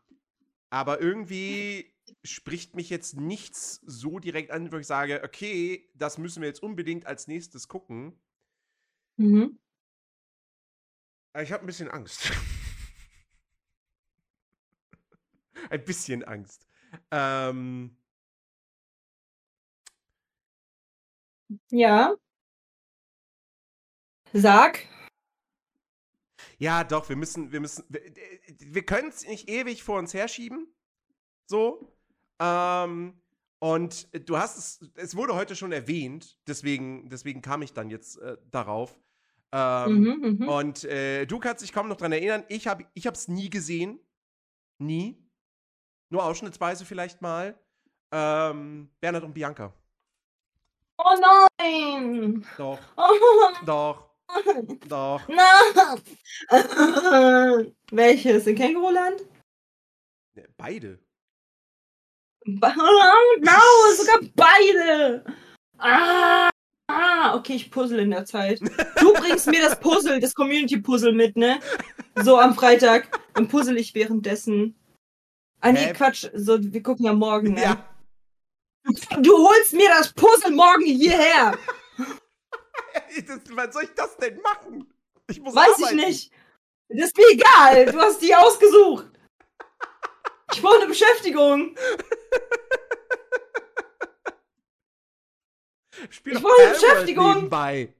Aber irgendwie spricht mich jetzt nichts so direkt an, wo ich sage, okay, das müssen wir jetzt unbedingt als nächstes gucken. Mhm. Ich habe ein bisschen Angst. <laughs> ein bisschen Angst. Ähm, ja. Sag. Ja, doch, wir müssen, wir müssen, wir, wir können es nicht ewig vor uns herschieben. So. Ähm, und du hast es, es wurde heute schon erwähnt, deswegen, deswegen kam ich dann jetzt äh, darauf. Ähm, mhm, mhm, und äh, du kannst dich kaum noch dran erinnern. Ich habe ich hab's nie gesehen. Nie. Nur ausschnittsweise vielleicht mal. Ähm, Bernhard und Bianca. Oh nein! Doch. Oh. Doch. <laughs> Doch. Nein! <laughs> Welches? In Känguruland? Beide. <laughs> Genau, sogar beide! Ah! Ah, okay, ich puzzle in der Zeit. Du bringst mir das Puzzle, das Community-Puzzle mit, ne? So am Freitag. Dann puzzle ich währenddessen. Ah, nee? Quatsch. So, wir gucken ja morgen, ne? Ja. Du holst mir das Puzzle morgen hierher! Was soll ich das denn machen? Ich muss Weiß arbeiten. ich nicht. Das ist mir egal. Du hast die ausgesucht. Ich brauche eine Beschäftigung. Spiel ich brauche eine Beschäftigung. Nebenbei.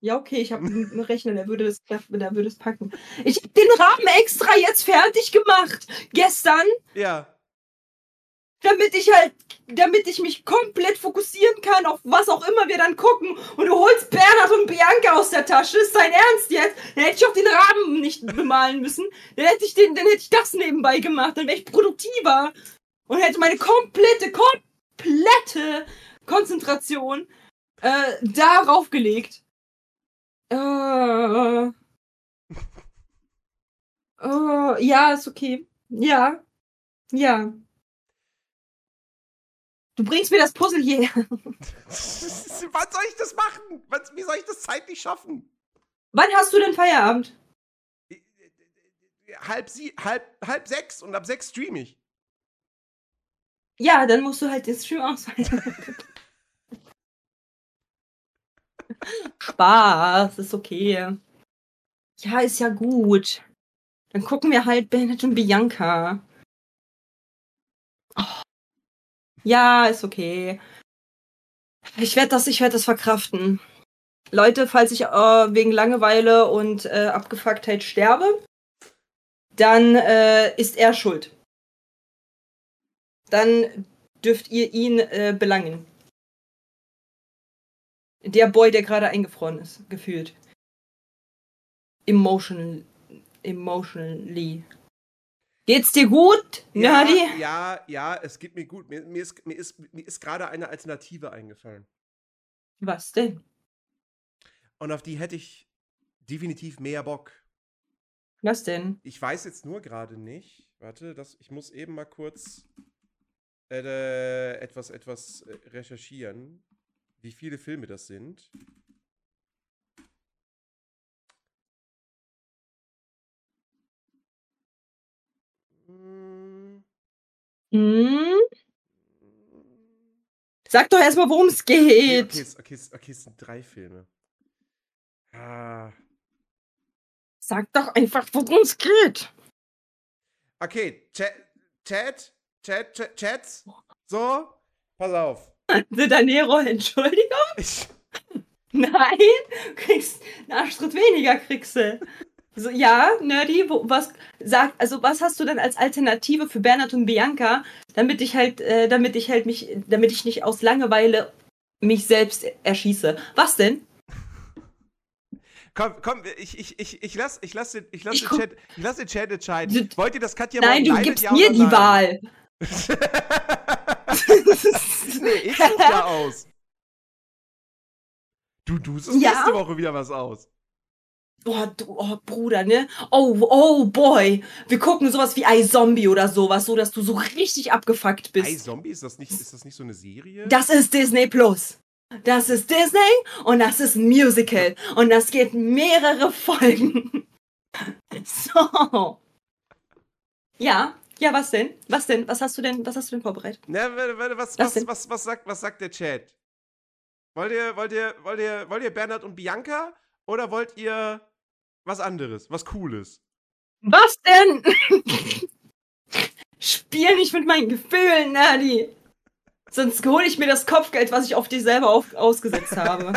Ja, okay, ich habe einen Rechner, der würde das, der würde es packen. Ich habe den Rahmen extra jetzt fertig gemacht. Gestern. Ja. Damit ich halt, damit ich mich komplett fokussieren kann auf was auch immer wir dann gucken. Und du holst Bernhard und Bianca aus der Tasche. Ist dein Ernst jetzt? Dann hätte ich auch den Rahmen nicht bemalen müssen. Dann hätte ich den, dann hätte ich das nebenbei gemacht. Dann wäre ich produktiver und hätte meine komplette, komplette Konzentration äh, darauf gelegt. Äh, äh, ja, ist okay. Ja. Ja. Du bringst mir das Puzzle hier. <laughs> Wann soll ich das machen? Wie soll ich das zeitlich schaffen? Wann hast du denn Feierabend? Halb, sie, halb, halb sechs und ab sechs streame ich. Ja, dann musst du halt den Stream ausschalten. <laughs> Spaß, ist okay. Ja, ist ja gut. Dann gucken wir halt Bennett und Bianca. Oh. Ja, ist okay. Ich werde das, ich werde das verkraften. Leute, falls ich äh, wegen Langeweile und äh, Abgefucktheit sterbe, dann äh, ist er schuld. Dann dürft ihr ihn äh, belangen. Der Boy, der gerade eingefroren ist, gefühlt. Emotional, emotionally. Geht's dir gut, ja, Nerdy? Ja, ja, es geht mir gut. Mir, mir ist, mir ist, mir ist gerade eine Alternative eingefallen. Was denn? Und auf die hätte ich definitiv mehr Bock. Was denn? Ich weiß jetzt nur gerade nicht. Warte, das, ich muss eben mal kurz äh, etwas, etwas äh, recherchieren, wie viele Filme das sind. Hm. hm? Sag doch erstmal, worum es geht. Okay, okay, okay, okay, es sind drei Filme. Ah. Sag doch einfach, worum es geht. Okay, Chat, Chat, Chat, Chat, Chats. So, pass auf. <laughs> De Danero, Entschuldigung? Ich. <laughs> Nein, kriegst einen Arschtritt weniger, kriegst du. So, ja, Nerdy, wo, was sag, also was hast du denn als Alternative für Bernhard und Bianca, damit ich halt, äh, damit ich halt mich, damit ich nicht aus Langeweile mich selbst erschieße? Was denn? Komm, komm, ich, ich, ich, ich lass, ich lass, den, ich lass, ich den, Chat, ich lass den Chat entscheiden. Wollt ihr das Katja Nein, du gibst ja mir die nein? Wahl. <laughs> nee, ich such ja aus. Du du ja? nächste Woche wieder was aus. Oh, du, oh, Bruder, ne? Oh, oh, boy. Wir gucken sowas wie iZombie oder sowas, so dass du so richtig abgefuckt bist. iZombie, ist das nicht, ist das nicht so eine Serie? Das ist Disney Plus. Das ist Disney und das ist ein Musical. Und das geht mehrere <laughs> Folgen. So. Ja, ja, was denn? Was denn? Was hast du denn, was hast du denn vorbereitet? Na, was, was, was, was, sagt, was sagt der Chat? Wollt ihr, wollt ihr, wollt ihr, wollt ihr Bernhard und Bianca oder wollt ihr was anderes, was Cooles? Was denn? <laughs> Spiel nicht mit meinen Gefühlen, Nerdy. Sonst hole ich mir das Kopfgeld, was ich auf dich selber auf, ausgesetzt habe.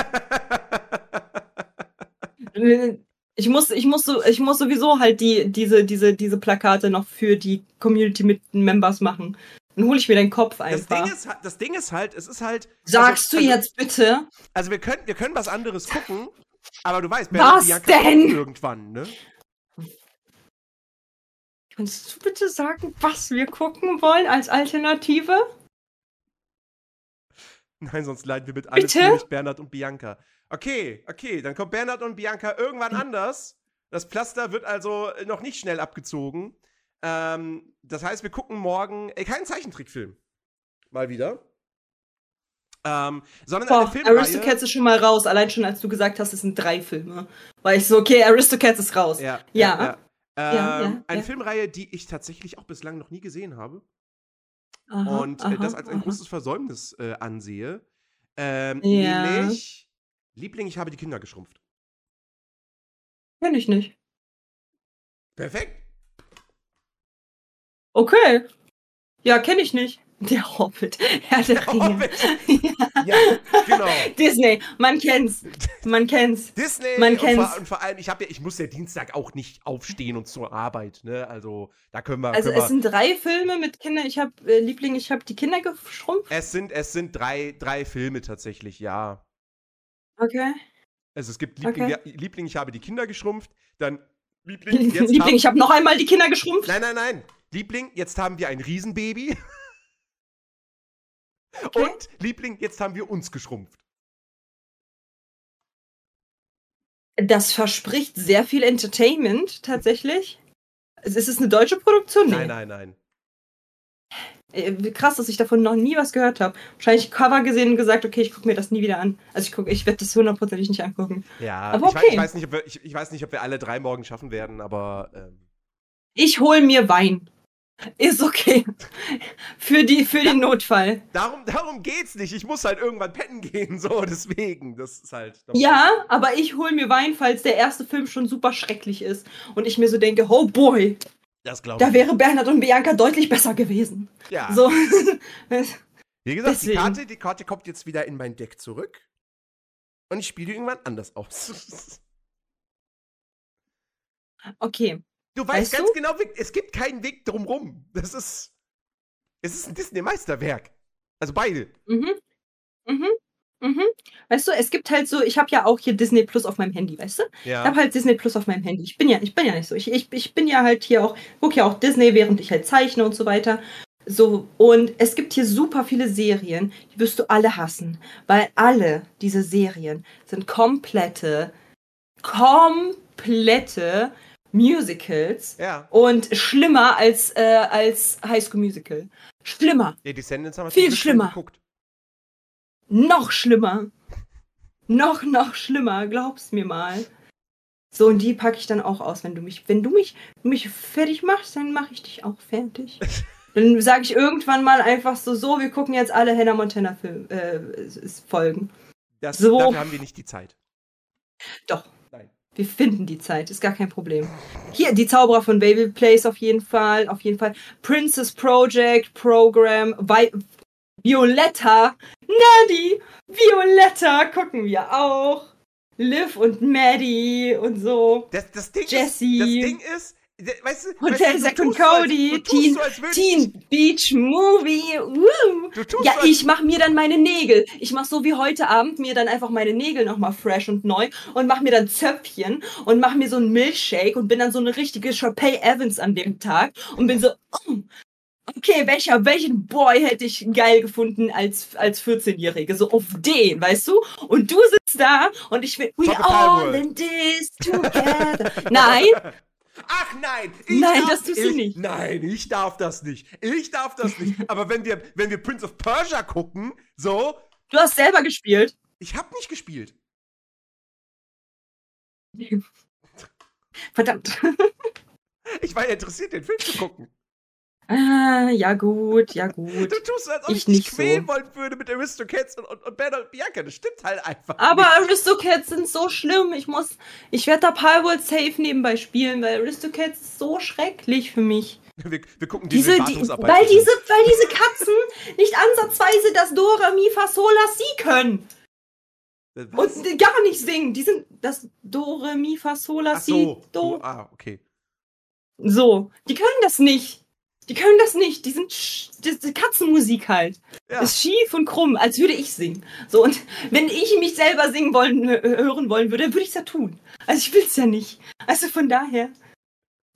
<laughs> ich muss, ich muss, so, ich muss sowieso halt die, diese, diese, diese Plakate noch für die Community mit Members machen. Dann hole ich mir den Kopf einfach. Das Ding ist, das Ding ist halt, es ist halt. Sagst also, du jetzt bitte? Also wir können, wir können was anderes gucken, aber du weißt, was denn? irgendwann, ne? Kannst du bitte sagen, was wir gucken wollen als Alternative? Nein, sonst leiden wir mit allem durch Bernhard und Bianca. Okay, okay, dann kommt Bernhard und Bianca irgendwann hm. anders. Das Pflaster wird also noch nicht schnell abgezogen. Ähm, das heißt, wir gucken morgen äh, keinen Zeichentrickfilm. Mal wieder. Ähm, sondern Boah, eine Filmreihe. Aristocats ist schon mal raus, allein schon als du gesagt hast, es sind drei Filme. War ich so, okay, Aristocats ist raus. Ja. ja. ja, ja. Ähm, ja eine Filmreihe, die ich tatsächlich auch bislang noch nie gesehen habe. Aha, und äh, das als ein aha. großes Versäumnis äh, ansehe. Ähm. Nämlich, Liebling, ich habe die Kinder geschrumpft. Kenn ich nicht. Perfekt. Okay. Ja, kenne ich nicht. Der Hobbit. Herr der, der Hobbit. <laughs> ja. ja, genau. Disney, man kennt's. Man kennt's. Disney man kennt's. Und vor, und vor allem, ich, ja, ich muss ja Dienstag auch nicht aufstehen und zur Arbeit, ne? Also, da können wir. Also, können es sind drei Filme mit Kindern. Ich habe, äh, Liebling, ich habe die Kinder geschrumpft. Es sind, es sind drei, drei Filme tatsächlich, ja. Okay. Also, es gibt Liebling, okay. Liebling, ich habe die Kinder geschrumpft. Dann Liebling, <laughs> jetzt Liebling, ich habe noch einmal die Kinder geschrumpft. Nein, nein, nein. Liebling, jetzt haben wir ein Riesenbaby. <laughs> Okay. Und, Liebling, jetzt haben wir uns geschrumpft. Das verspricht sehr viel Entertainment, tatsächlich. Ist es eine deutsche Produktion? Nee. Nein, nein, nein. Äh, krass, dass ich davon noch nie was gehört habe. Wahrscheinlich Cover gesehen und gesagt, okay, ich gucke mir das nie wieder an. Also ich gucke, ich werde das hundertprozentig nicht angucken. Ja, aber okay. ich, weiß, ich, weiß nicht, ob wir, ich, ich, weiß nicht, ob wir alle drei morgen schaffen werden, aber. Ähm ich hol mir Wein. Ist okay. für, die, für den Notfall. Darum, darum geht's nicht. Ich muss halt irgendwann pennen gehen, so, deswegen. Das ist halt. Ja, aber ich hol mir Wein, falls der erste Film schon super schrecklich ist. Und ich mir so denke, oh boy. Das glaube ich. Da wäre Bernhard und Bianca deutlich besser gewesen. Ja. So. <laughs> Wie gesagt, die Karte, die Karte kommt jetzt wieder in mein Deck zurück. Und ich spiele irgendwann anders aus. <laughs> okay. Du weißt, weißt ganz du? genau, es gibt keinen Weg drumrum. Das ist. Es ist ein Disney-Meisterwerk. Also beide. Mhm. Mhm. Mhm. Weißt du, es gibt halt so, ich habe ja auch hier Disney Plus auf meinem Handy, weißt du? Ja. Ich habe halt Disney Plus auf meinem Handy. Ich bin ja, ich bin ja nicht so. Ich, ich, ich bin ja halt hier auch, gucke ja auch Disney, während ich halt zeichne und so weiter. So, und es gibt hier super viele Serien, die wirst du alle hassen, weil alle diese Serien sind komplette, komplette Musicals ja. und schlimmer als, äh, als High School Musical. Schlimmer. Ja, Descendants haben Viel schlimmer. Geguckt. Noch schlimmer. Noch, noch schlimmer, glaub's mir mal. So, und die packe ich dann auch aus, wenn du mich, wenn du mich, mich fertig machst, dann mache ich dich auch fertig. <laughs> dann sage ich irgendwann mal einfach so, so, wir gucken jetzt alle Hannah Montana Film, äh, Folgen. Das, so. Dafür haben wir nicht die Zeit. Doch. Wir finden die Zeit, ist gar kein Problem. Hier, die Zauberer von Baby Place auf jeden Fall, auf jeden Fall. Princess Project, Program, Vi Violetta, Nadie, Violetta gucken wir auch. Liv und Maddie und so. Das, das, Ding, Ist, das Ding ist, Weißt du, Hotel Zack und Cody, als, Teen, so, Teen Beach Movie. Woo. ja, so, ich mach mir dann meine Nägel. Ich mach so wie heute Abend mir dann einfach meine Nägel nochmal fresh und neu und mach mir dann Zöpfchen und mach mir so einen Milchshake und bin dann so eine richtige Sharpay Evans an dem Tag und bin so, oh, okay, welcher, welchen Boy hätte ich geil gefunden als, als 14-Jährige? So auf den, weißt du? Und du sitzt da und ich will, we all in this together. Nein, <laughs> Ach nein! nein, darf, das tust du nicht. Nein, ich darf das nicht. Ich darf das nicht. <laughs> Aber wenn wir, wenn wir Prince of Persia gucken, so. Du hast selber gespielt. Ich hab nicht gespielt. <laughs> Verdammt. <laughs> Ich war ja interessiert, den Film zu gucken. Ah, ja gut, ja gut. Du tust als ob ich, ich nicht quälen so. wollen würde mit Aristocats und, und, und Ben und Bianca. Das stimmt halt einfach. Aber nicht. Aristocats sind so schlimm. Ich muss, ich werde da Palworld safe nebenbei spielen, weil Aristocats ist so schrecklich für mich. Wir, wir gucken diese, die, weil diese, weil diese Katzen nicht ansatzweise das Dora Mi Fa Sol La Si können. Was? Und gar nicht singen. Die sind das Dore Mi Fa Sol La Si. So. Do. Ah, okay. So, die können das nicht. Die können das nicht. Die sind die Katzenmusik halt. Ja. Ist schief und krumm, als würde ich singen. So und wenn ich mich selber singen wollen hören wollen würde, würde ich es ja tun. Also ich will es ja nicht. Also von daher.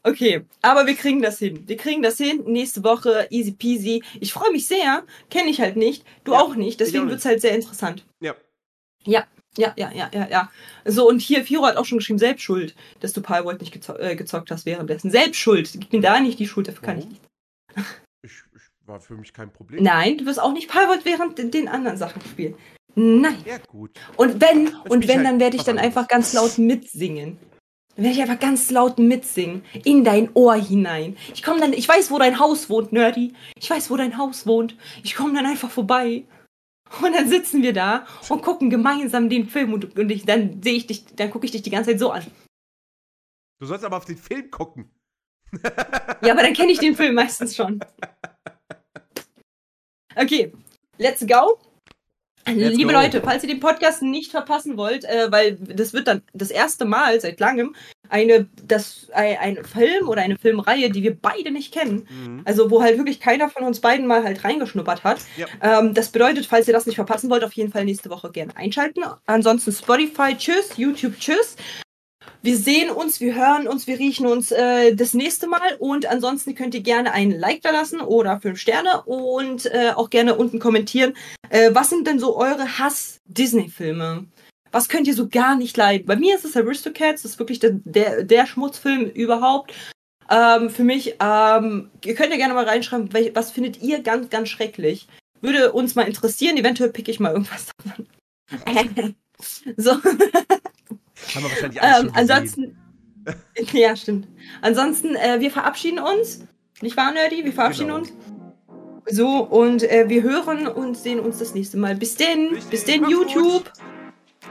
Okay, aber wir kriegen das hin. Wir kriegen das hin. Nächste Woche easy peasy. Ich freue mich sehr. Kenne ich halt nicht. Du ja, auch nicht. Deswegen wird es halt sehr interessant. Ja. Ja, ja, ja, ja, ja, ja. So, und hier, Firo hat auch schon geschrieben, selbst schuld, dass du Palworld nicht gezo äh, gezockt hast währenddessen. Selbst schuld. Ich bin da nicht die Schuld, dafür kann ich nicht. Ich, ich, war für mich kein Problem. Nein, du wirst auch nicht Palworld während den anderen Sachen spielen. Nein. Ja, gut. Und wenn, Jetzt und wenn, halt dann werde ich dann einfach ganz laut mitsingen. Dann werde ich einfach ganz laut mitsingen. In dein Ohr hinein. Ich komme dann, ich weiß, wo dein Haus wohnt, Nerdy. Ich weiß, wo dein Haus wohnt. Ich komme dann einfach vorbei. Und dann sitzen wir da und gucken gemeinsam den Film und, und ich, dann sehe ich dich, dann gucke ich dich die ganze Zeit so an. Du sollst aber auf den Film gucken ja, aber dann kenne ich den Film meistens schon. Okay, let's go. Let's Liebe go. Leute, falls ihr den Podcast nicht verpassen wollt, äh, weil das wird dann das erste Mal seit langem eine, das, ein, ein Film oder eine Filmreihe, die wir beide nicht kennen. Mhm. Also wo halt wirklich keiner von uns beiden mal halt reingeschnuppert hat. Ja. Ähm, das bedeutet, falls ihr das nicht verpassen wollt, auf jeden Fall nächste Woche gerne einschalten. Ansonsten Spotify, tschüss, YouTube, tschüss. Wir sehen uns, wir hören uns, wir riechen uns äh, das nächste Mal. Und ansonsten könnt ihr gerne ein Like da lassen oder fünf Sterne und äh, auch gerne unten kommentieren. Äh, was sind denn so eure Hass-Disney-Filme? Was könnt ihr so gar nicht leiden? Bei mir ist es Aristocats, das ist wirklich der, der, der Schmutzfilm überhaupt. Ähm, für mich, ähm, ihr könnt ja gerne mal reinschreiben, was findet ihr ganz, ganz schrecklich? Würde uns mal interessieren. Eventuell pick ich mal irgendwas davon. <laughs> <laughs> so. <laughs> Haben wir wahrscheinlich alles ähm, Ansonsten. <laughs> ja, stimmt. Ansonsten, äh, wir verabschieden uns. Nicht wahr, Nerdy? Wir verabschieden genau. uns. So, und äh, wir hören und sehen uns das nächste Mal. Bis denn. Bis denn, YouTube.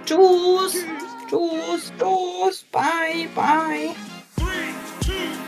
Tschüss. Tschüss. Tschüss. Bye. Bye. wanna